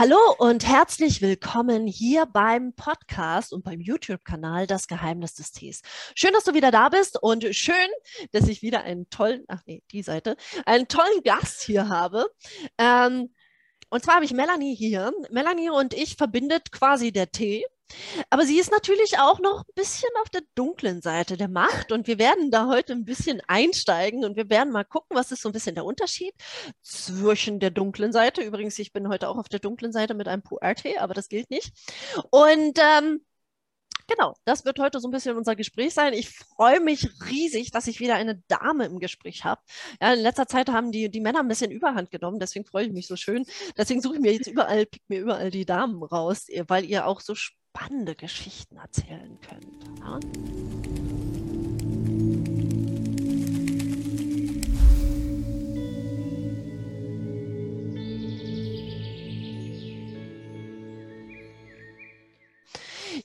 Hallo und herzlich willkommen hier beim Podcast und beim YouTube-Kanal Das Geheimnis des Tees. Schön, dass du wieder da bist und schön, dass ich wieder einen tollen, ach nee, die Seite, einen tollen Gast hier habe. Ähm, und zwar habe ich Melanie hier. Melanie und ich verbindet quasi der Tee. Aber sie ist natürlich auch noch ein bisschen auf der dunklen Seite der Macht und wir werden da heute ein bisschen einsteigen und wir werden mal gucken, was ist so ein bisschen der Unterschied zwischen der dunklen Seite. Übrigens, ich bin heute auch auf der dunklen Seite mit einem Puer-Tee, aber das gilt nicht. Und ähm, Genau, das wird heute so ein bisschen unser Gespräch sein. Ich freue mich riesig, dass ich wieder eine Dame im Gespräch habe. Ja, in letzter Zeit haben die, die Männer ein bisschen Überhand genommen, deswegen freue ich mich so schön. Deswegen suche ich mir jetzt überall, pick mir überall die Damen raus, weil ihr auch so spannende Geschichten erzählen könnt. Ja?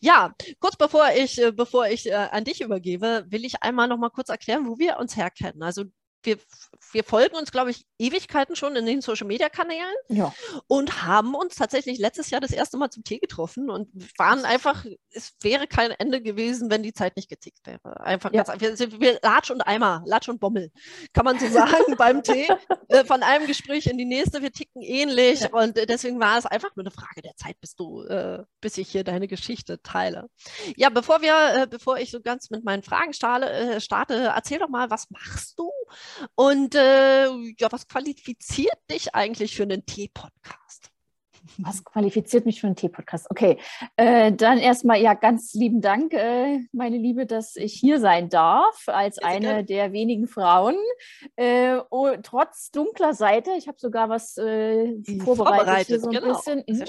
Ja, kurz bevor ich, äh, bevor ich äh, an dich übergebe, will ich einmal noch mal kurz erklären, wo wir uns herkennen. Also wir, wir folgen uns, glaube ich, Ewigkeiten schon in den Social-Media-Kanälen Ja. und haben uns tatsächlich letztes Jahr das erste Mal zum Tee getroffen und waren einfach, es wäre kein Ende gewesen, wenn die Zeit nicht getickt wäre. Einfach Ja. ganz, wir wir Latsch und Eimer, Latsch und Bommel, kann man so sagen beim Tee. Äh, von einem Gespräch in die nächste, wir ticken ähnlich Ja. und äh, deswegen war es einfach nur eine Frage der Zeit, bis du, äh, bis ich hier deine Geschichte teile. Ja, bevor wir, äh, bevor ich so ganz mit meinen Fragen starte, äh, starte, erzähl doch mal, was machst du? Und äh, ja, was qualifiziert dich eigentlich für einen Tee-Podcast? Was qualifiziert mich für einen Tee-Podcast? Okay, äh, dann erstmal ja ganz lieben Dank, äh, meine Liebe, dass ich hier sein darf als eine der wenigen Frauen. Äh, oh, trotz dunkler Seite, ich habe sogar was äh, vorbereitet, hier so ein genau. bisschen. Mhm.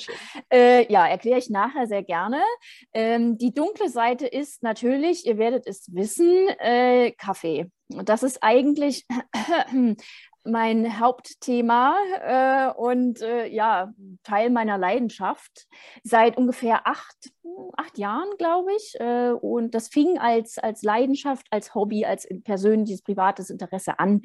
Äh, ja, erkläre ich nachher sehr gerne. Ähm, die dunkle Seite ist natürlich, ihr werdet es wissen, äh, Kaffee. Das ist eigentlich mein Hauptthema äh, und äh, ja, Teil meiner Leidenschaft. Seit ungefähr acht, acht Jahren, glaube ich. Äh, und das fing als, als Leidenschaft, als Hobby, als persönliches, privates Interesse an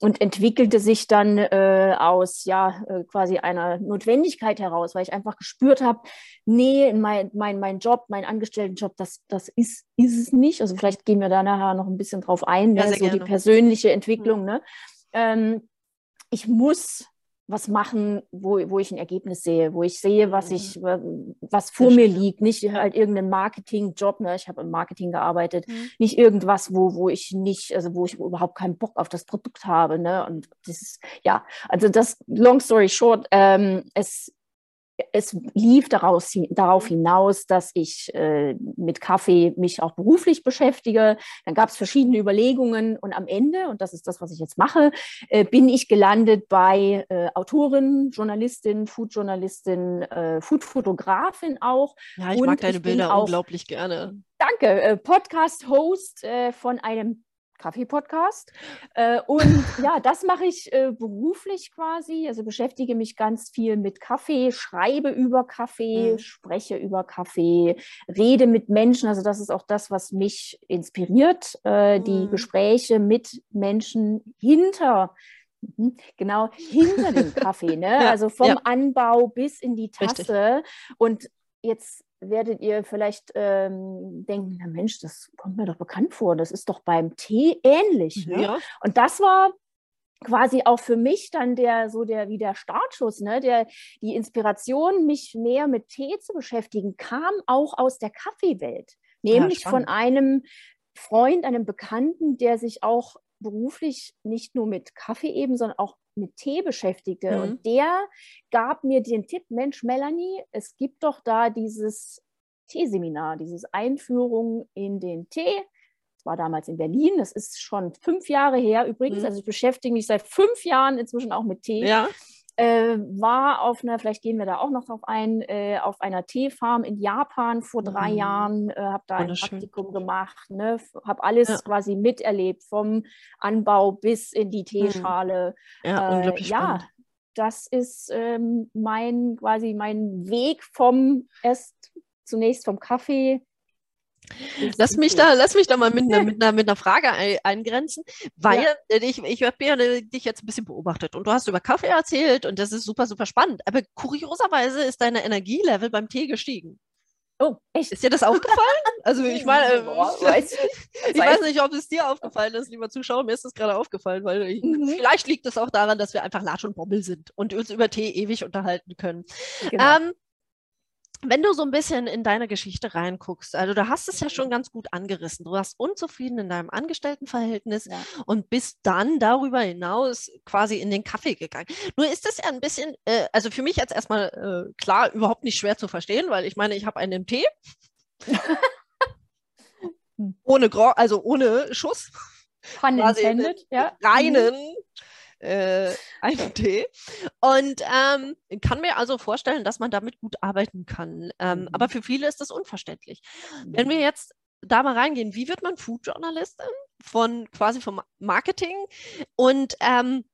und entwickelte sich dann äh, aus ja äh, quasi einer Notwendigkeit heraus, weil ich einfach gespürt habe, nee, mein, mein, mein Job, mein Angestelltenjob, das, das ist, ist es nicht. Also vielleicht gehen wir da nachher noch ein bisschen drauf ein, Ja, ne? so die gerne. persönliche Entwicklung. Ne? Ähm, ich muss was machen, wo, wo ich ein Ergebnis sehe, wo ich sehe, was Mhm. ich, was vor mir liegt, nicht halt irgendein Marketingjob, ne? ich habe im Marketing gearbeitet, Mhm. nicht irgendwas, wo, wo ich nicht, also wo ich überhaupt keinen Bock auf das Produkt habe, ne? Und das ist, ja, also das, long story short, ähm, es, es lief daraus, darauf hinaus, dass ich äh, mit Kaffee mich auch beruflich beschäftige. Dann gab es verschiedene Überlegungen und am Ende, und das ist das, was ich jetzt mache, äh, bin ich gelandet bei äh, Autorin, Journalistin, Foodjournalistin, äh, Foodfotografin auch. Ja, ich Und mag deine Bilder auch- unglaublich gerne. Danke, äh, Podcast-Host äh, von einem Kaffee-Podcast. Äh, und ja, das mache ich äh, beruflich quasi. Also beschäftige mich ganz viel mit Kaffee, schreibe über Kaffee, Mhm. spreche über Kaffee, rede mit Menschen. Also das ist auch das, was mich inspiriert. Äh, Die Mhm. Gespräche mit Menschen hinter Mhm, Genau, hinter dem Kaffee, ne? Ja, also vom ja. Anbau bis in die Richtig. Tasse. Und jetzt werdet ihr vielleicht ähm, denken, na Mensch, das kommt mir doch bekannt vor, das ist doch beim Tee ähnlich. Ne? Ja, Und das war quasi auch für mich dann der so der wie der Startschuss, ne? Der die Inspiration, mich mehr mit Tee zu beschäftigen, kam auch aus der Kaffeewelt, nämlich von spannend. einem Freund, einem Bekannten, der sich auch beruflich nicht nur mit Kaffee eben, sondern auch mit Tee beschäftigte. Mhm. Und der gab mir den Tipp, Mensch, Melanie, es gibt doch da dieses Teeseminar, dieses Einführung in den Tee. Das war damals in Berlin, das ist schon fünf Jahre her übrigens. Mhm. Also ich beschäftige mich seit fünf Jahren inzwischen auch mit Tee ja. Äh, war auf einer, vielleicht gehen wir da auch noch drauf ein, äh, auf einer Teefarm in Japan vor drei Mhm. Jahren, äh, habe da ein. Praktikum gemacht, ne, habe alles Ja. quasi miterlebt, vom Anbau bis in die Teeschale. ja, Äh, unglaublich ja, spannend. das ist ähm, mein quasi mein Weg vom erst zunächst vom Kaffee Lass mich, da, lass mich da mal mit, ne, mit, einer, mit einer Frage ein, eingrenzen, weil ja. ich, ich habe ja dich jetzt ein bisschen beobachtet und du hast über Kaffee erzählt und das ist super, super spannend. Aber kurioserweise ist deine Energielevel beim Tee gestiegen. Oh, echt? Ist dir das aufgefallen? Also ich meine, äh, weiß ich weiß nicht, ob es dir aufgefallen ist, lieber Zuschauer. Mir ist das gerade aufgefallen, weil ich, mhm. vielleicht liegt es auch daran, dass wir einfach Latsch und Bommel sind und uns über Tee ewig unterhalten können. Genau. Ähm, wenn du so ein bisschen in deine Geschichte reinguckst, also du hast es ja schon ganz gut angerissen. Du warst unzufrieden in deinem Angestelltenverhältnis ja. und bist dann darüber hinaus quasi in den Kaffee gegangen. Nur ist das ja ein bisschen, äh, also für mich jetzt erstmal äh, klar, überhaupt nicht schwer zu verstehen, weil ich meine, ich habe einen Tee. ohne Gro also ohne Schuss. Pun intended, ja. Reinen mhm äh, einen Tee. Und ähm, kann mir also vorstellen, dass man damit gut arbeiten kann. Ähm, mhm. Aber für viele ist das unverständlich. Mhm. Wenn wir jetzt da mal reingehen, wie wird man Foodjournalistin von quasi vom Marketing und ähm,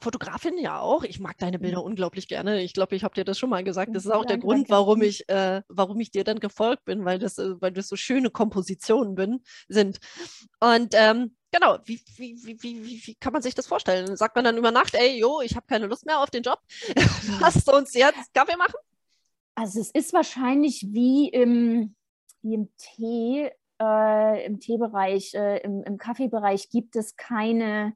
Fotografin ja auch. Ich mag deine Bilder mhm. unglaublich gerne. Ich glaube, ich habe dir das schon mal gesagt. Das ist auch der Grund, warum ich, äh, warum ich dir dann gefolgt bin, weil das, äh, weil das so schöne Kompositionen bin, sind. Und ähm, genau, wie, wie, wie, wie, wie kann man sich das vorstellen? Sagt man dann über Nacht, ey, jo, ich habe keine Lust mehr auf den Job. Lass uns jetzt Kaffee machen? Also es ist wahrscheinlich wie im, wie im Tee, äh, im Teebereich, äh, im, im Kaffeebereich gibt es keine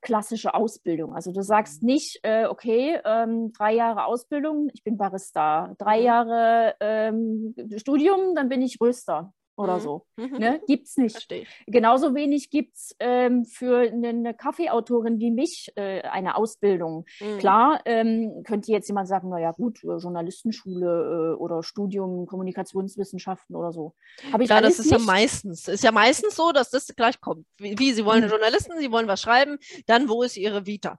klassische Ausbildung. Also du sagst mhm. nicht, äh, okay, ähm, drei Jahre Ausbildung, ich bin Barista, drei mhm. Jahre ähm, Studium, dann bin ich Röster oder mhm. so. Mhm. Ne? Gibt es nicht. Verstehe. Genauso wenig gibt es ähm, für eine, eine, Kaffeeautorin wie mich äh, eine Ausbildung. Mhm. Klar, ähm, könnte jetzt jemand sagen, naja gut, äh, Journalistenschule äh, oder Studium Kommunikationswissenschaften oder so. Habe ich ja, das ist nicht. ja meistens. Ist ja meistens so, dass das gleich kommt. Wie, wie Sie wollen mhm. Journalisten, Sie wollen was schreiben, dann wo ist Ihre Vita?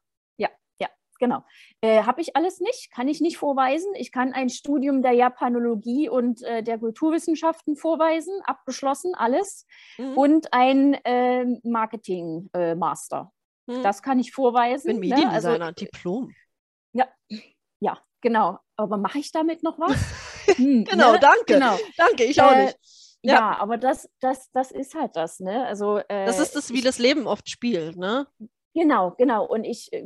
Genau. Äh, Habe ich alles nicht, kann ich nicht vorweisen. Ich kann ein Studium der Japanologie und äh, der Kulturwissenschaften vorweisen, abgeschlossen, alles. Mhm. Und ein äh, Marketing-Master. Mhm. Das kann ich vorweisen. Ich bin Mediendesigner, ne? also, Diplom. Ja, ja, genau. Aber mache ich damit noch was? hm, genau, ne? danke. Genau. Danke, ich auch äh, nicht. Ja. ja, aber das, das, das ist halt das, ne? Also, äh, das ist das, wie das Leben oft spielt, ne? Genau, genau. Und ich äh,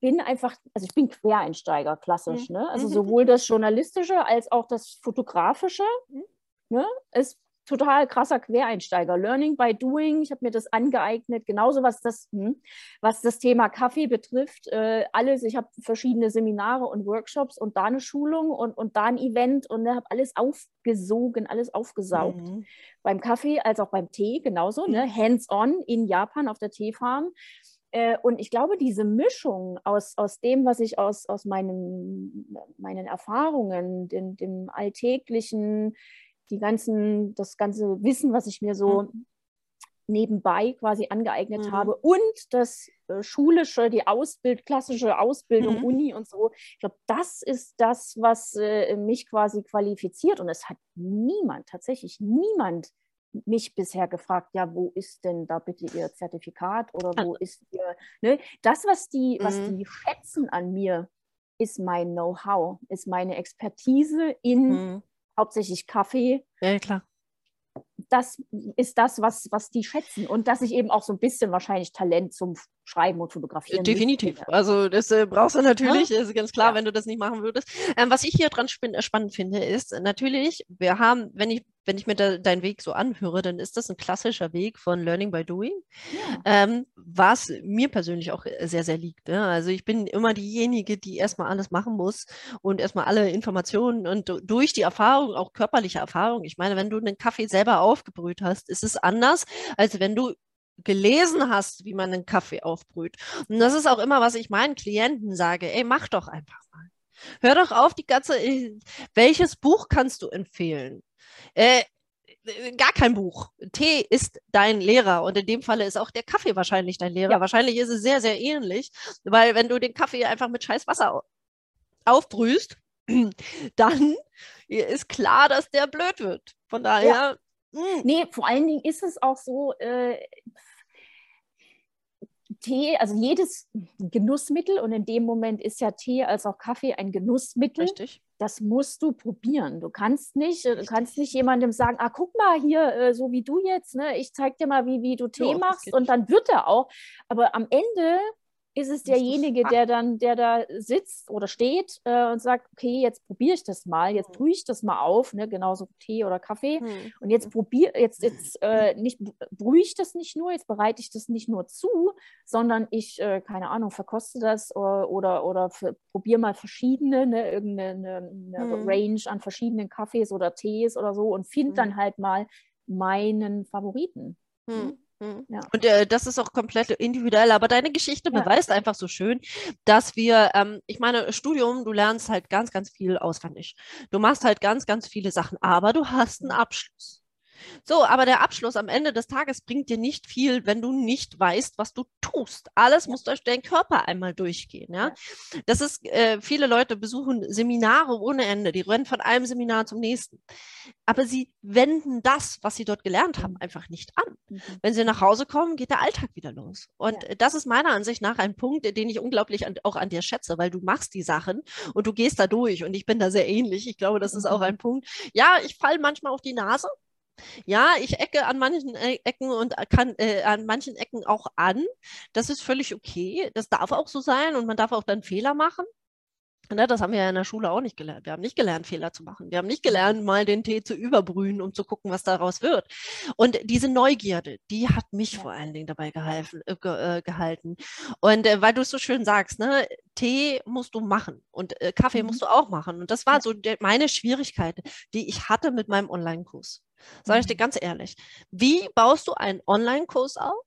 bin einfach, also ich bin Quereinsteiger, klassisch. Mhm. Ne? Also mhm. sowohl das Journalistische als auch das Fotografische mhm. ne? ist total krasser Quereinsteiger. Learning by doing, ich habe mir das angeeignet, genauso was das, hm, was das Thema Kaffee betrifft. Äh, alles, ich habe verschiedene Seminare und Workshops und da eine Schulung und, und da ein Event und habe alles aufgesogen, alles aufgesaugt. Mhm. Beim Kaffee als auch beim Tee genauso, ne? Mhm. hands-on in Japan auf der Teefarm. Äh, und ich glaube, diese Mischung aus, aus dem, was ich aus, aus meinem, meinen Erfahrungen, dem, dem alltäglichen, die ganzen, das ganze Wissen, was ich mir so mhm. nebenbei quasi angeeignet mhm. habe und das äh, schulische, die Ausbild, klassische Ausbildung, mhm. Uni und so. Ich glaube, das ist das, was äh, mich quasi qualifiziert. Und es hat niemand, tatsächlich niemand mich bisher gefragt, ja, wo ist denn da bitte Ihr Zertifikat oder wo ist Ihr, ne? Das, was die, mhm. was die schätzen an mir, ist mein Know-how, ist meine Expertise in mhm. hauptsächlich Kaffee. Ja, klar. Das ist das, was, was die schätzen. Und dass ich eben auch so ein bisschen wahrscheinlich Talent zum Schreiben und Fotografieren. Definitiv. Mitbringe. Also das äh, brauchst du natürlich, ja? ist ganz klar, ja. wenn du das nicht machen würdest. Ähm, was ich hier dran spannend finde, ist natürlich, wir haben, wenn ich wenn ich mir da, deinen Weg so anhöre, dann ist das ein klassischer Weg von Learning by Doing, ja. ähm, was mir persönlich auch äh, sehr, sehr liegt. Ne? Also ich bin immer diejenige, die erstmal alles machen muss und erstmal alle Informationen und durch die Erfahrung, auch körperliche Erfahrung. Ich meine, wenn du einen Kaffee selber aufgebrüht hast, ist es anders, als wenn du gelesen hast, wie man einen Kaffee aufbrüht. Und das ist auch immer, was ich meinen Klienten sage, ey, mach doch einfach mal. Hör doch auf, die ganze, äh, welches Buch kannst du empfehlen? Äh, gar kein Buch. Tee ist dein Lehrer und in dem Falle ist auch der Kaffee wahrscheinlich dein Lehrer. Ja. Wahrscheinlich ist es sehr, sehr ähnlich, weil wenn du den Kaffee einfach mit scheiß Wasser aufbrühst, dann ist klar, dass der blöd wird. Von daher. Ja. Mh. Hm. Nee, vor allen Dingen ist es auch so, äh, Tee, also jedes Genussmittel und in dem Moment ist ja Tee als auch Kaffee ein Genussmittel. Richtig. Das musst du probieren. Du kannst nicht, du kannst nicht jemandem sagen, ah, guck mal hier, äh, so wie du jetzt, ne? ich zeig dir mal, wie, wie du Tee das machst und dann wird er auch. Aber am Ende ist es derjenige, der dann, der da sitzt oder steht äh, und sagt, okay, jetzt probiere ich das mal, jetzt Mhm. brühe ich das mal auf, ne? genauso Tee oder Kaffee. Hm. Und jetzt probiere, jetzt, jetzt äh, nicht brühe ich das nicht nur, jetzt bereite ich das nicht nur zu, sondern ich, äh, keine Ahnung, verkoste das oder, oder, oder probiere mal verschiedene, ne, irgendeine eine, eine Hm. Range an verschiedenen Kaffees oder Tees oder so und finde Hm. dann halt mal meinen Favoriten. Hm. Hm. Ja. Und äh, das ist auch komplett individuell, aber deine Geschichte Ja. beweist einfach so schön, dass wir, ähm, ich meine, Studium, du lernst halt ganz, ganz viel auswendig. Du machst halt ganz, ganz viele Sachen, aber du hast einen Abschluss. So, aber der Abschluss am Ende des Tages bringt dir nicht viel, wenn du nicht weißt, was du tust. Alles muss durch deinen Körper einmal durchgehen. Ja, das ist, äh, viele Leute besuchen Seminare ohne Ende. Die rennen von einem Seminar zum nächsten. Aber sie wenden das, was sie dort gelernt haben, einfach nicht an. Mhm. Wenn sie nach Hause kommen, geht der Alltag wieder los. Und Ja. das ist meiner Ansicht nach ein Punkt, den ich unglaublich an, auch an dir schätze, weil du machst die Sachen und du gehst da durch. Und ich bin da sehr ähnlich. Ich glaube, das ist auch Mhm. ein Punkt. Ja, ich falle manchmal auf die Nase. Ja, ich ecke an manchen E- Ecken und kann äh, an manchen Ecken auch an. Das ist völlig okay. Das darf auch so sein und man darf auch dann Fehler machen. Ne, das haben wir ja in der Schule auch nicht gelernt. Wir haben nicht gelernt, Fehler zu machen. Wir haben nicht gelernt, mal den Tee zu überbrühen, um zu gucken, was daraus wird. Und diese Neugierde, die hat mich Ja. vor allen Dingen dabei gehalten. Äh, äh, gehalten. Und äh, weil du es so schön sagst, ne, Tee musst du machen und äh, Kaffee Mhm. musst du auch machen. Und das war so der, meine Schwierigkeit, die ich hatte mit meinem Online-Kurs. Sage ich dir Mhm. ganz ehrlich. Wie baust du einen Online-Kurs auf,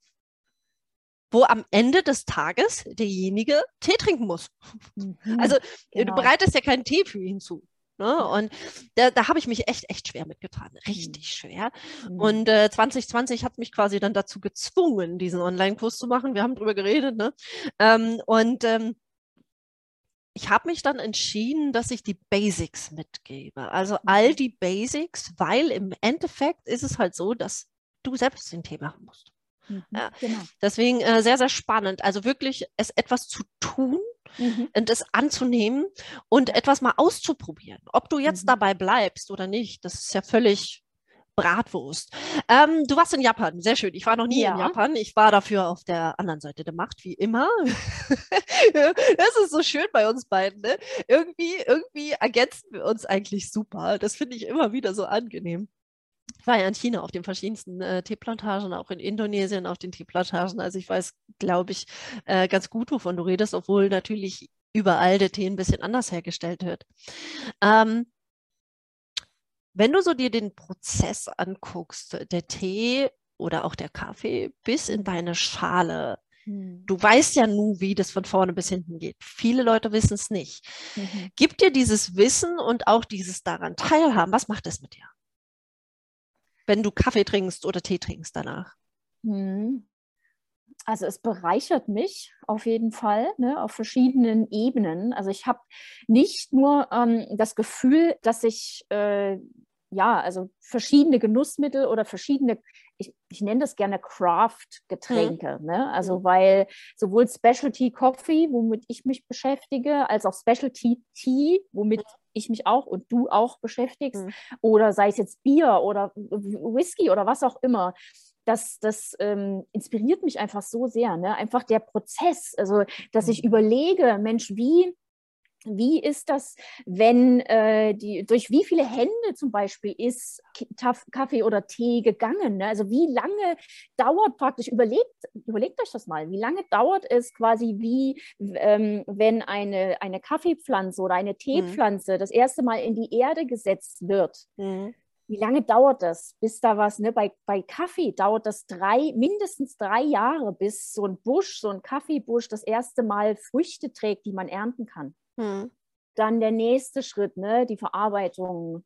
wo am Ende des Tages derjenige Tee trinken muss? Mhm. Also äh, Genau. du bereitest ja keinen Tee für ihn zu. Ne? Und da, da habe ich mich echt, echt schwer mitgetan. Richtig schwer. Mhm. Und äh, 2020 hat mich quasi dann dazu gezwungen, diesen Online-Kurs zu machen. Wir haben drüber geredet. Ne? Ähm, und ähm, ich habe mich dann entschieden, dass ich die Basics mitgebe. Also all Mhm. die Basics, weil im Endeffekt ist es halt so, dass du selbst den Tee machen musst. Mhm. ja. Genau. Deswegen äh, sehr, sehr spannend. Also wirklich es etwas zu tun Mhm. und es anzunehmen und etwas mal auszuprobieren. Ob du jetzt Mhm. dabei bleibst oder nicht, das ist ja völlig Bratwurst. Ähm, du warst in Japan, sehr schön. Ich war noch nie in Ja. Japan. Ich war dafür auf der anderen Seite der Macht, wie immer. das ist so schön bei uns beiden. Ne? Irgendwie, irgendwie ergänzen wir uns eigentlich super. Das finde ich immer wieder so angenehm. Ich war ja in China auf den verschiedensten äh, Teeplantagen, auch in Indonesien auf den Teeplantagen. Also ich weiß, glaube ich, äh, ganz gut, wovon du redest, obwohl natürlich überall der Tee ein bisschen anders hergestellt wird. Ähm, wenn du so dir den Prozess anguckst, der Tee oder auch der Kaffee bis in deine Schale, Mhm. du weißt ja nun, wie das von vorne bis hinten geht. Viele Leute wissen es nicht. Mhm. Gib dir dieses Wissen und auch dieses daran teilhaben. Was macht es mit dir? Wenn du Kaffee trinkst oder Tee trinkst danach. Mhm. Also es bereichert mich auf jeden Fall ne, auf verschiedenen Ebenen. Also ich habe nicht nur ähm, das Gefühl, dass ich äh, ja, also verschiedene Genussmittel oder verschiedene, ich, ich nenne das gerne Craft-Getränke. Ne? Also weil sowohl Specialty Coffee, womit ich mich beschäftige, als auch Specialty Tea, womit ich mich auch und du auch beschäftigst, Mhm. oder sei es jetzt Bier oder Whisky oder was auch immer das, das ähm, inspiriert mich einfach so sehr. Ne? Einfach der Prozess, also dass ich überlege, Mensch, wie, wie ist das, wenn äh, die, durch wie viele Hände zum Beispiel ist Kaffee oder Tee gegangen? Ne? Also wie lange dauert praktisch, überlegt, überlegt euch das mal, wie lange dauert es quasi wie, ähm, wenn eine, eine Kaffeepflanze oder eine Teepflanze das erste Mal in die Erde gesetzt wird? Wie lange dauert das, bis da was, ne? Bei, bei Kaffee dauert das drei, mindestens drei Jahre, bis so ein Busch, so ein Kaffeebusch das erste Mal Früchte trägt, die man ernten kann. Mhm. Dann der nächste Schritt, ne? Die Verarbeitung,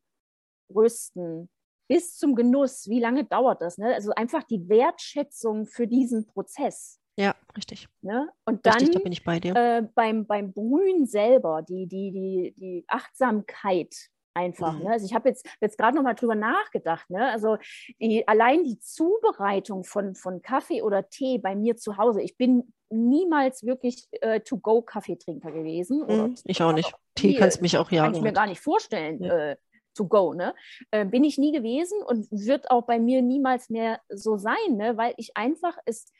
Rösten, bis zum Genuss. Wie lange dauert das? Ne? Also einfach die Wertschätzung für diesen Prozess. Ja, richtig. Ne? Und dann Richtig, da bin ich bei dir. äh, beim, beim Brühen selber, die, die, die, die Achtsamkeit einfach. Mhm. Ne? Also ich habe jetzt, jetzt gerade noch mal drüber nachgedacht. Ne? Also die, allein die Zubereitung von, von Kaffee oder Tee bei mir zu Hause. Ich bin niemals wirklich äh, To-Go-Kaffeetrinker gewesen. Mhm, ich auch nicht. Tee kannst du mich auch ja. Kann ich mir gar nicht vorstellen. Ja. Äh, to go, ne? Äh, bin ich nie gewesen und wird auch bei mir niemals mehr so sein, ne? weil ich einfach es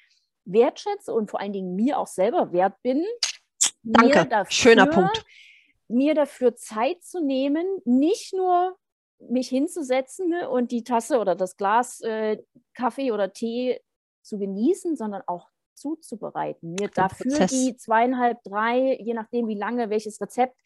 wertschätze und vor allen Dingen mir auch selber wert bin. Danke, schöner Punkt mir dafür Zeit zu nehmen, nicht nur mich hinzusetzen ne, und die Tasse oder das Glas äh, Kaffee oder Tee zu genießen, sondern auch zuzubereiten. Mir dafür Prozess. die zweieinhalb, drei, je nachdem wie lange welches Rezept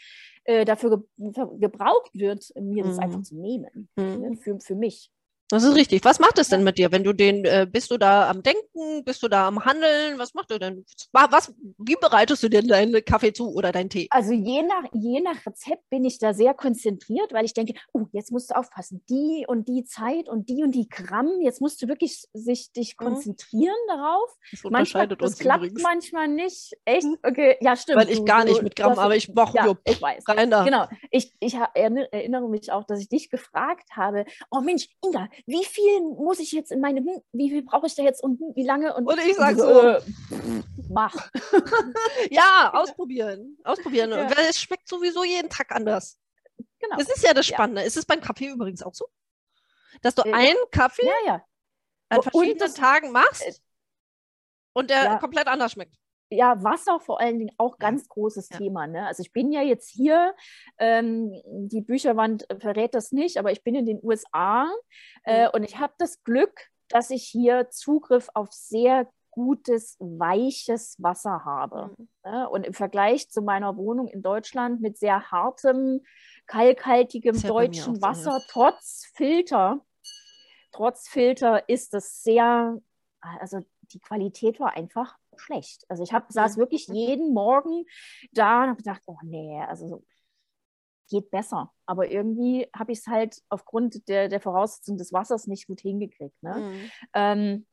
äh, dafür ge gebraucht wird, mir mhm. das einfach zu nehmen. Mhm. Ne, für, für mich. Das ist richtig. Was macht es denn mit dir, wenn du den, äh, bist du da am Denken, bist du da am Handeln? Was macht du denn? Was, wie bereitest du dir deinen Kaffee zu oder deinen Tee? Also je nach, je nach Rezept bin ich da sehr konzentriert, weil ich denke, oh, jetzt musst du aufpassen, die und die Zeit und die und die Gramm, jetzt musst du wirklich sich dich mhm. konzentrieren mhm. darauf. Das unterscheidet manchmal, uns Das klappt übrigens. manchmal nicht. Echt? Mhm. Okay, ja, stimmt. Weil ich gar nicht mit Gramm, aber ich mache ja, ich weiß. Reiner. Genau. Ich, ich erinnere mich auch, dass ich dich gefragt habe, oh Mensch, Inga, wie viel muss ich jetzt in meine, wie viel brauche ich da jetzt und wie lange? Und, und ich sage so, äh, mach. ja, ausprobieren. Ausprobieren. Ja. Es schmeckt sowieso jeden Tag anders. Genau. Das ist ja das Spannende. Ja. Ist es beim Kaffee übrigens auch so? Dass du äh, einen Kaffee ja, an verschiedenen das, Tagen machst äh, und der komplett anders schmeckt ja, Wasser vor allen Dingen auch ganz großes ja. Thema. Ne? Also ich bin ja jetzt hier, ähm, die Bücherwand verrät das nicht, aber ich bin in den USA äh, mhm. und ich habe das Glück, dass ich hier Zugriff auf sehr gutes, weiches Wasser habe. Mhm. Ne? Und im Vergleich zu meiner Wohnung in Deutschland mit sehr hartem, kalkhaltigem deutschen Wasser, so, trotz Filter, trotz Filter ist es sehr, also die Qualität war einfach schlecht. Also ich hab, saß wirklich jeden Morgen da und habe gedacht, oh nee, also geht besser. Aber irgendwie habe ich es halt aufgrund der, der Voraussetzung des Wassers nicht gut hingekriegt. Ne? Mhm. Ähm,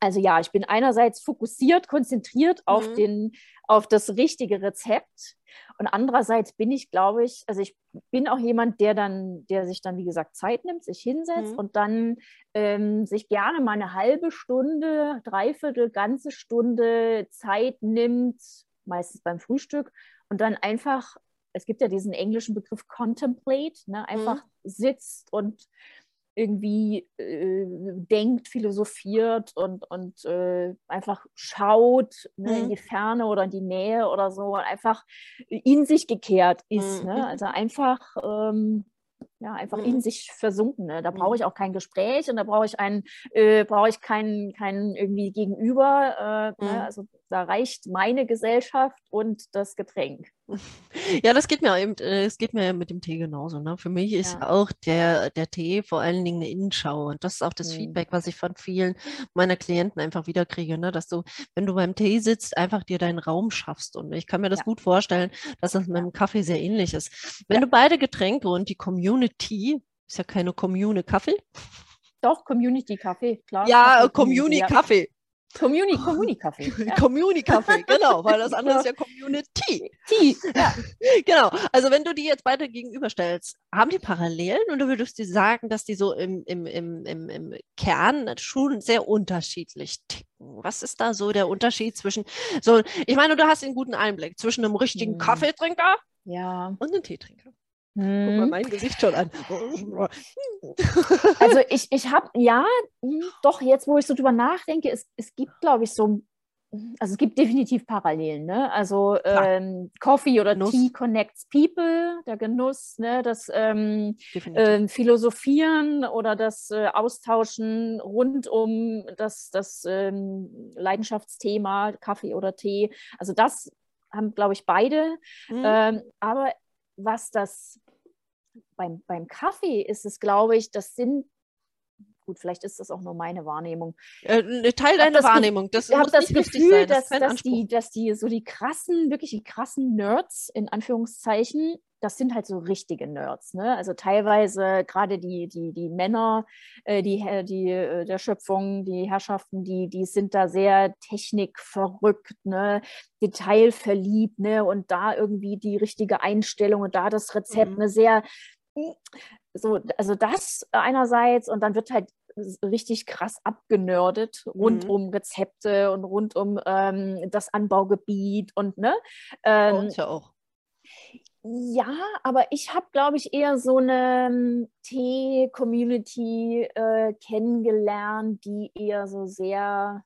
also ja, ich bin einerseits fokussiert, konzentriert auf, mhm. den, auf das richtige Rezept und andererseits bin ich, glaube ich, also ich bin auch jemand, der dann, der sich dann, wie gesagt, Zeit nimmt, sich hinsetzt mhm. und dann ähm, sich gerne mal eine halbe Stunde, dreiviertel, ganze Stunde Zeit nimmt, meistens beim Frühstück und dann einfach, es gibt ja diesen englischen Begriff contemplate, ne, einfach mhm. sitzt und irgendwie äh, denkt, philosophiert und, und äh, einfach schaut ne, mhm. in die Ferne oder in die Nähe oder so und einfach in sich gekehrt ist. Mhm. Ne? Also einfach, ähm, ja, einfach mhm. in sich versunken. Ne? Da brauche mhm. ich auch kein Gespräch und da brauche ich einen, äh, brauche ich keinen, keinen irgendwie Gegenüber. Äh, ne? Mhm. Also da reicht meine Gesellschaft und das Getränk. Ja, das geht mir eben, äh, es geht mir mit dem Tee genauso. Ne? Für mich ist ja. auch der, der Tee vor allen Dingen eine Innenschau. Und das ist auch das mhm. Feedback, was ich von vielen meiner Klienten einfach wiederkriege, ne? dass du, wenn du beim Tee sitzt, einfach dir deinen Raum schaffst. Und ich kann mir das ja. gut vorstellen, dass das mit dem Kaffee sehr ähnlich ist. Wenn ja. du beide Getränke und die Community, ist ja keine Kommune Kaffee, doch, Community Kaffee, klar. Ja, Community Kaffee. Community, Community Kaffee. Ja. Community Kaffee, genau, weil das andere ist ja Community. Tea. Ja. genau. Also wenn du die jetzt beide gegenüberstellst, haben die Parallelen oder würdest du sagen, dass die so im, im, im, im, im Kern schon sehr unterschiedlich ticken? Was ist da so der Unterschied zwischen so, ich meine, du hast einen guten Einblick zwischen einem richtigen hm. Kaffeetrinker ja. und einem Teetrinker. Guck mal hm. mein Gesicht schon an. Also ich, ich habe, ja, hm, doch jetzt, wo ich so drüber nachdenke, es, es gibt, glaube ich, so, also es gibt definitiv Parallelen. Ne? Also ähm, Coffee oder Genuss. Tea connects people, der Genuss, ne? das ähm, äh, Philosophieren oder das äh, Austauschen rund um das, das ähm, Leidenschaftsthema, Kaffee oder Tee. Also das haben, glaube ich, beide. Mhm. aber was das beim, beim Kaffee ist es, glaube ich, das sind gut, vielleicht ist das auch nur meine Wahrnehmung. Äh, Teil deiner Wahrnehmung. Das ich habe das Gefühl, das dass, dass, die, dass die so die krassen, wirklich die krassen Nerds in Anführungszeichen, das sind halt so richtige Nerds. Ne? Also teilweise gerade die, die, die Männer, äh, die, die äh, der Schöpfung, die Herrschaften, die, die sind da sehr technikverrückt, ne? detailverliebt ne? und da irgendwie die richtige Einstellung und da das Rezept, mhm. eine sehr so, also das einerseits und dann wird halt richtig krass abgenördet rund Mhm. um Rezepte und rund um ähm, das Anbaugebiet und ne. Bei Ähm, uns ja auch. ja, aber ich habe, glaube ich, eher so eine ähm, Tee-Community äh, kennengelernt, die eher so sehr,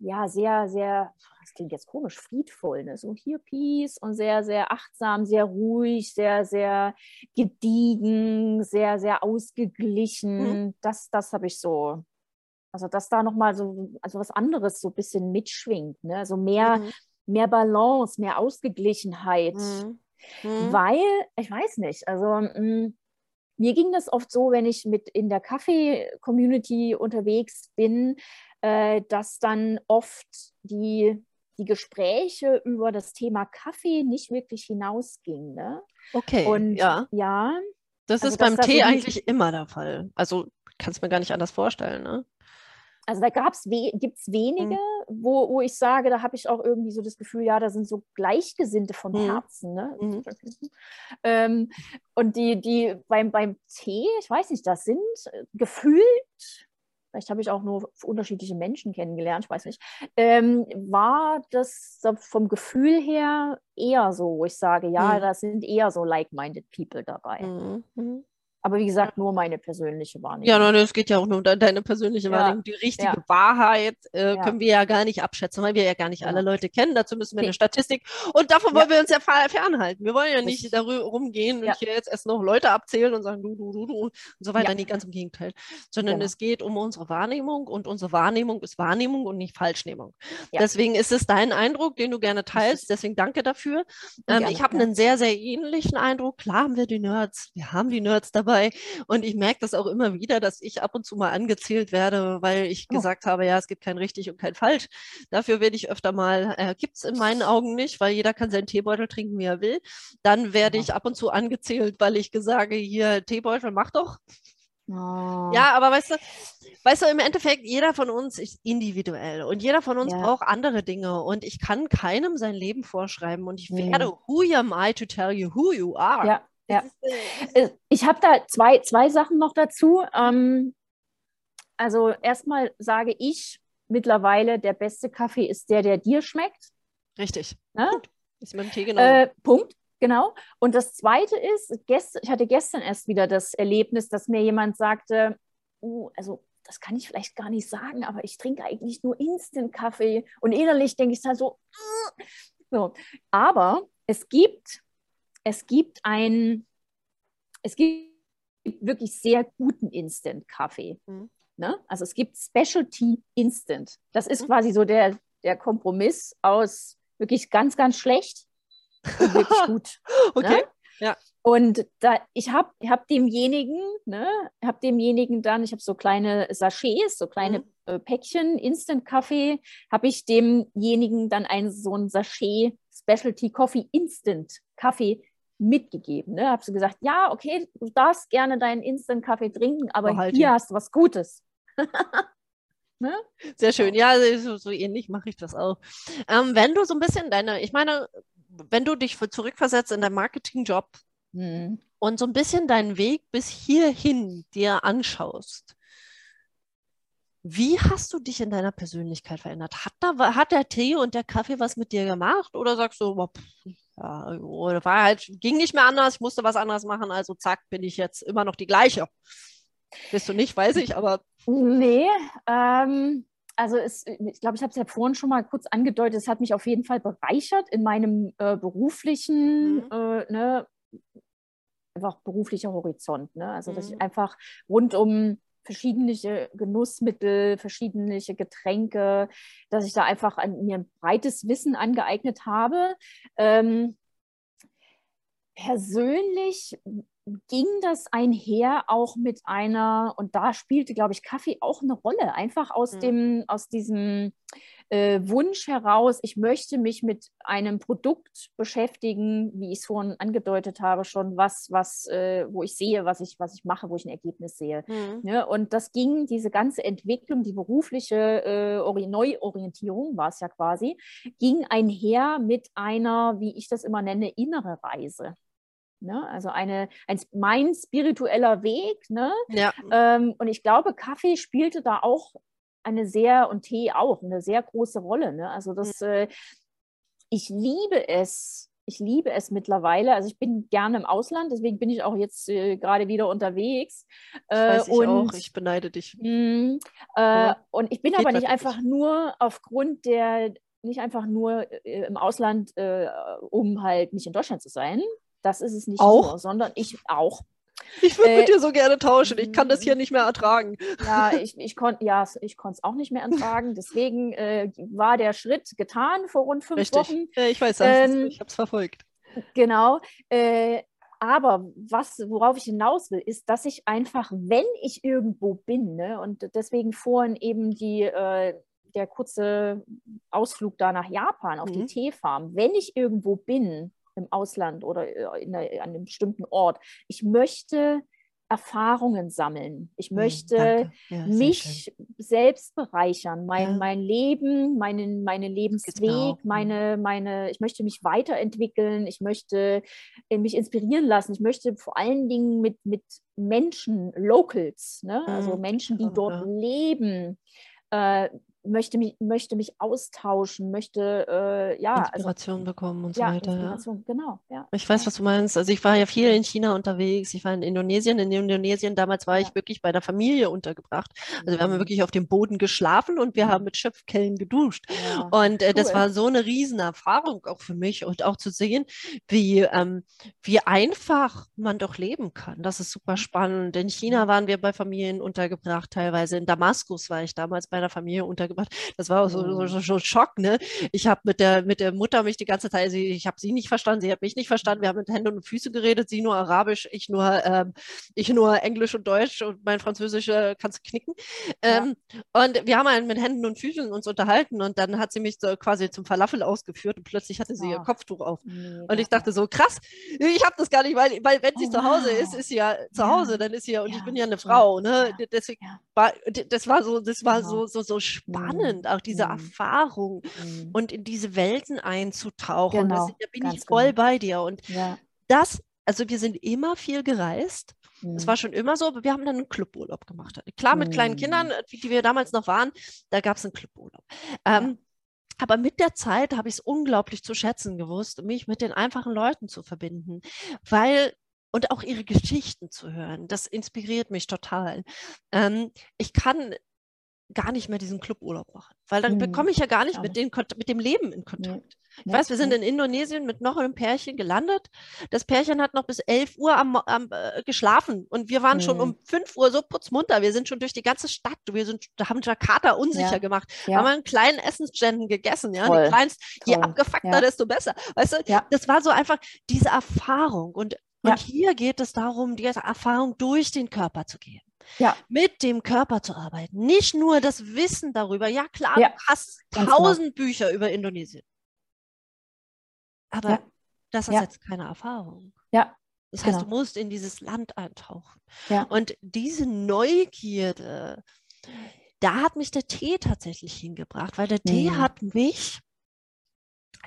ja, sehr, sehr, das klingt jetzt komisch, friedvoll, ne? so hier Peace und sehr, sehr achtsam, sehr ruhig, sehr, sehr gediegen, sehr, sehr ausgeglichen. Das, das habe ich so. Also, dass da nochmal so, also was anderes so ein bisschen mitschwingt, ne? Also mehr, Mhm. mehr Balance, mehr Ausgeglichenheit. Mhm. Mhm. Weil, ich weiß nicht, also mh, mir ging das oft so, wenn ich mit in der Kaffee-Community unterwegs bin, äh, dass dann oft die, die Gespräche über das Thema Kaffee nicht wirklich hinausgingen. Ne? Okay, Und ja. ja, Das also ist beim da so Tee eigentlich immer der Fall. Also kannst mir gar nicht anders vorstellen, ne? also da we gibt es wenige, Mhm. wo, wo ich sage, da habe ich auch irgendwie so das Gefühl, ja, da sind so Gleichgesinnte vom Mhm. Herzen. Ne? Mhm. Ähm, und die, die beim, beim Tee, ich weiß nicht, das sind gefühlt, vielleicht habe ich auch nur unterschiedliche Menschen kennengelernt, ich weiß nicht, ähm, war das vom Gefühl her eher so, wo ich sage, ja, Mhm. da sind eher so like-minded people dabei. Mhm. Aber wie gesagt, nur meine persönliche Wahrnehmung. Ja, nein, es geht ja auch nur um de- deine persönliche Ja, Wahrnehmung. Die richtige ja. Wahrheit äh, Ja. können wir ja gar nicht abschätzen, weil wir ja gar nicht alle. Leute kennen. Dazu müssen wir eine Statistik. Und davon wollen wir uns ja fer- fernhalten. Wir wollen ja nicht Richtig. darüber rumgehen und hier jetzt erst noch Leute abzählen und sagen, du, du, du, du und so weiter. Ja. Nee, ganz im Gegenteil. Sondern Genau. es geht um unsere Wahrnehmung und unsere Wahrnehmung ist Wahrnehmung und nicht Falschnehmung. Deswegen ist es dein Eindruck, den du gerne teilst. Deswegen danke dafür. Ähm, ich habe einen sehr, sehr ähnlichen Eindruck. Klar haben wir die Nerds, wir haben die Nerds dabei und ich merke das auch immer wieder, dass ich ab und zu mal angezählt werde, weil ich Oh. gesagt habe, ja, es gibt kein richtig und kein falsch. Dafür werde ich öfter mal, äh, gibt es in meinen Augen nicht, weil jeder kann seinen Teebeutel trinken, wie er will. Dann werde Ja. ich ab und zu angezählt, weil ich sage, hier, Teebeutel, mach doch. Oh. Ja, aber weißt du, weißt du, im Endeffekt, jeder von uns ist individuell und jeder von uns Ja. braucht andere Dinge und ich kann keinem sein Leben vorschreiben und ich Mhm. werde, who am I to tell you who you are? Ja, ja. Äh, Ich habe da zwei, zwei Sachen noch dazu. Ähm, also erstmal sage ich mittlerweile, der beste Kaffee ist der, der dir schmeckt. richtig. Ne? Ist mit dem Tee genau. Äh, Punkt. Genau. Und das Zweite ist, ich hatte gestern erst wieder das Erlebnis, dass mir jemand sagte, uh, also das kann ich vielleicht gar nicht sagen, aber ich trinke eigentlich nur Instant-Kaffee. Und innerlich denke ich dann so, "Mm." so. Aber es gibt, es gibt ein, es gibt wirklich sehr guten Instant-Kaffee. Mhm. Ne? Also es gibt Specialty Instant. Das ist Mhm. quasi so der, der Kompromiss aus wirklich ganz, ganz schlecht und wirklich gut. okay. Ne? Und da, ich habe hab demjenigen, ne, habe demjenigen dann, ich habe so kleine Sachets, so kleine Mhm. äh, Päckchen, Instant-Kaffee, habe ich demjenigen dann ein so ein Sachet Specialty Coffee Instant Kaffee mitgegeben. Ne? Habe so gesagt, ja, okay, du darfst gerne deinen Instant-Kaffee trinken, aber Behalte hier hast du was Gutes. Sehr schön. Ja, so, so ähnlich mache ich das auch. Ähm, wenn du so ein bisschen deine, ich meine, wenn du dich zurückversetzt in deinen Marketingjob Hm. und so ein bisschen deinen Weg bis hierhin dir anschaust, wie hast du dich in deiner Persönlichkeit verändert? Hat, da, hat der Tee und der Kaffee was mit dir gemacht? Oder sagst du, boah, pff, ja, oder war halt, ging nicht mehr anders, ich musste was anderes machen, also zack, bin ich jetzt immer noch die gleiche. Bist du nicht, weiß ich, aber Nee, ähm, also es, ich glaube, ich habe es ja vorhin schon mal kurz angedeutet, es hat mich auf jeden Fall bereichert in meinem äh, beruflichen, Mhm. äh, ne, einfach beruflicher Horizont. Ne? Also dass Mhm. ich einfach rund um verschiedene Genussmittel, verschiedene Getränke, dass ich da einfach an, mir ein breites Wissen angeeignet habe. Ähm, persönlich ging das einher auch mit einer, und da spielte, glaube ich, Kaffee auch eine Rolle, einfach aus, Mhm. dem, aus diesem äh, Wunsch heraus, ich möchte mich mit einem Produkt beschäftigen, wie ich es vorhin angedeutet habe, schon was, was, äh, wo ich sehe, was ich, was ich mache, wo ich ein Ergebnis sehe. hm, Ne? Und das ging, diese ganze Entwicklung, die berufliche äh, Ori- Neuorientierung war es ja quasi, ging einher mit einer, wie ich das immer nenne, innere Reise. Ne? Also eine, ein, mein spiritueller Weg. Ne? Ja. Ähm, und ich glaube, Kaffee spielte da auch eine sehr, und Tee auch, eine sehr große Rolle. Ne? Also das, äh, ich liebe es, ich liebe es mittlerweile. Also ich bin gerne im Ausland, deswegen bin ich auch jetzt äh, gerade wieder unterwegs. Äh, weiß ich und, auch, ich beneide dich. Mh, äh, und ich bin aber nicht einfach nicht. nur aufgrund der, nicht einfach nur äh, im Ausland, äh, um halt nicht in Deutschland zu sein. Das ist es nicht auch? nur, sondern ich auch. Ich würde mit äh, dir so gerne tauschen. Ich kann das hier nicht mehr ertragen. Ja, ich, ich konnte ja, ich es auch nicht mehr ertragen. Deswegen äh, war der Schritt getan vor rund fünf Richtig. Wochen. Ja, ich weiß das. Ähm, ich habe es verfolgt. Genau. Äh, aber was, worauf ich hinaus will, ist, dass ich einfach, wenn ich irgendwo bin, ne, und deswegen vorhin eben die, äh, der kurze Ausflug da nach Japan auf mhm. die Teefarm, wenn ich irgendwo bin, im Ausland oder äh, in einer, an einem bestimmten Ort. Ich möchte Erfahrungen sammeln. Ich hm, möchte ja, mich selbst bereichern, mein, ja. mein Leben, meinen, meinen Lebensweg, meine, meine, ich möchte mich weiterentwickeln, ich möchte äh, mich inspirieren lassen, ich möchte vor allen Dingen mit, mit Menschen, Locals, ne? also hm, Menschen, die dort leben, äh, möchte mich, möchte mich austauschen, möchte äh, ja also Inspiration also, bekommen und so ja, weiter. Inspiration, ja. genau. Ja. Ich weiß, was du meinst. Also ich war ja viel in China unterwegs. Ich war in Indonesien. In Indonesien damals war ich wirklich bei der Familie untergebracht. Also wir haben mhm. wirklich auf dem Boden geschlafen und wir haben mit Schöpfkellen geduscht. Und äh, cool. das war so eine Riesenerfahrung auch für mich und auch zu sehen, wie ähm, wie einfach man doch leben kann. Das ist super mhm. spannend. In China waren wir bei Familien untergebracht, teilweise in Damaskus war ich damals bei einer Familie untergebracht gebracht. Das war so, so, so, so ein Schock, ne? Ich habe mit der, mit der Mutter mich die ganze Zeit, sie, ich habe sie nicht verstanden, sie hat mich nicht verstanden. Wir haben mit Händen und Füßen geredet, sie nur Arabisch, ich nur, ähm, ich nur Englisch und Deutsch und mein Französisch äh, kannst du knicken. Ähm, ja. Und wir haben halt mit Händen und Füßen uns unterhalten und dann hat sie mich so quasi zum Falafel ausgeführt und plötzlich hatte sie oh. ihr Kopftuch auf. Nee, und ich dachte so, krass, ich habe das gar nicht, weil, weil wenn sie oh, zu Hause wow. ist, ist sie ja zu Hause, dann ist sie ja, und ja, ich bin ja eine Frau, ne? Deswegen war, das war so, das war genau. so, so, so spannend spannend, auch diese mhm. Erfahrung mhm. und in diese Welten einzutauchen. Genau, das, da bin ich voll genau. bei dir. Und ja. das, also wir sind immer viel gereist. Das war mhm. schon immer so, aber wir haben dann einen Cluburlaub gemacht. Klar, mit kleinen Kindern, mhm. die wir damals noch waren, da gab es einen Cluburlaub. Ähm, aber mit der Zeit habe ich es unglaublich zu schätzen gewusst, mich mit den einfachen Leuten zu verbinden, weil und auch ihre Geschichten zu hören. Das inspiriert mich total. Ähm, ich kann gar nicht mehr diesen Cluburlaub machen, weil dann mhm. bekomme ich ja gar nicht mit, den, mit dem Leben in Kontakt. Ja. Ich weiß, wir sind in Indonesien mit noch einem Pärchen gelandet. Das Pärchen hat noch bis 11 Uhr am, am äh, geschlafen und wir waren mhm. schon um 5 Uhr so putzmunter. Wir sind schon durch die ganze Stadt. Wir sind, haben Jakarta unsicher ja. gemacht. Ja. Haben einen kleinen Essensständen gegessen. Ja? Die kleinst, je abgefuckter, desto besser. Weißt du, das war so einfach diese Erfahrung. Und, und hier geht es darum, diese Erfahrung durch den Körper zu gehen ja. mit dem Körper zu arbeiten. Nicht nur das Wissen darüber. Ja, klar, ja, du hast genau. tausend genau. Bücher über Indonesien. Aber ja. das ist jetzt keine Erfahrung. Ja. Das heißt, genau. du musst in dieses Land eintauchen. Ja. Und diese Neugierde, da hat mich der Tee tatsächlich hingebracht, weil der Tee hat mich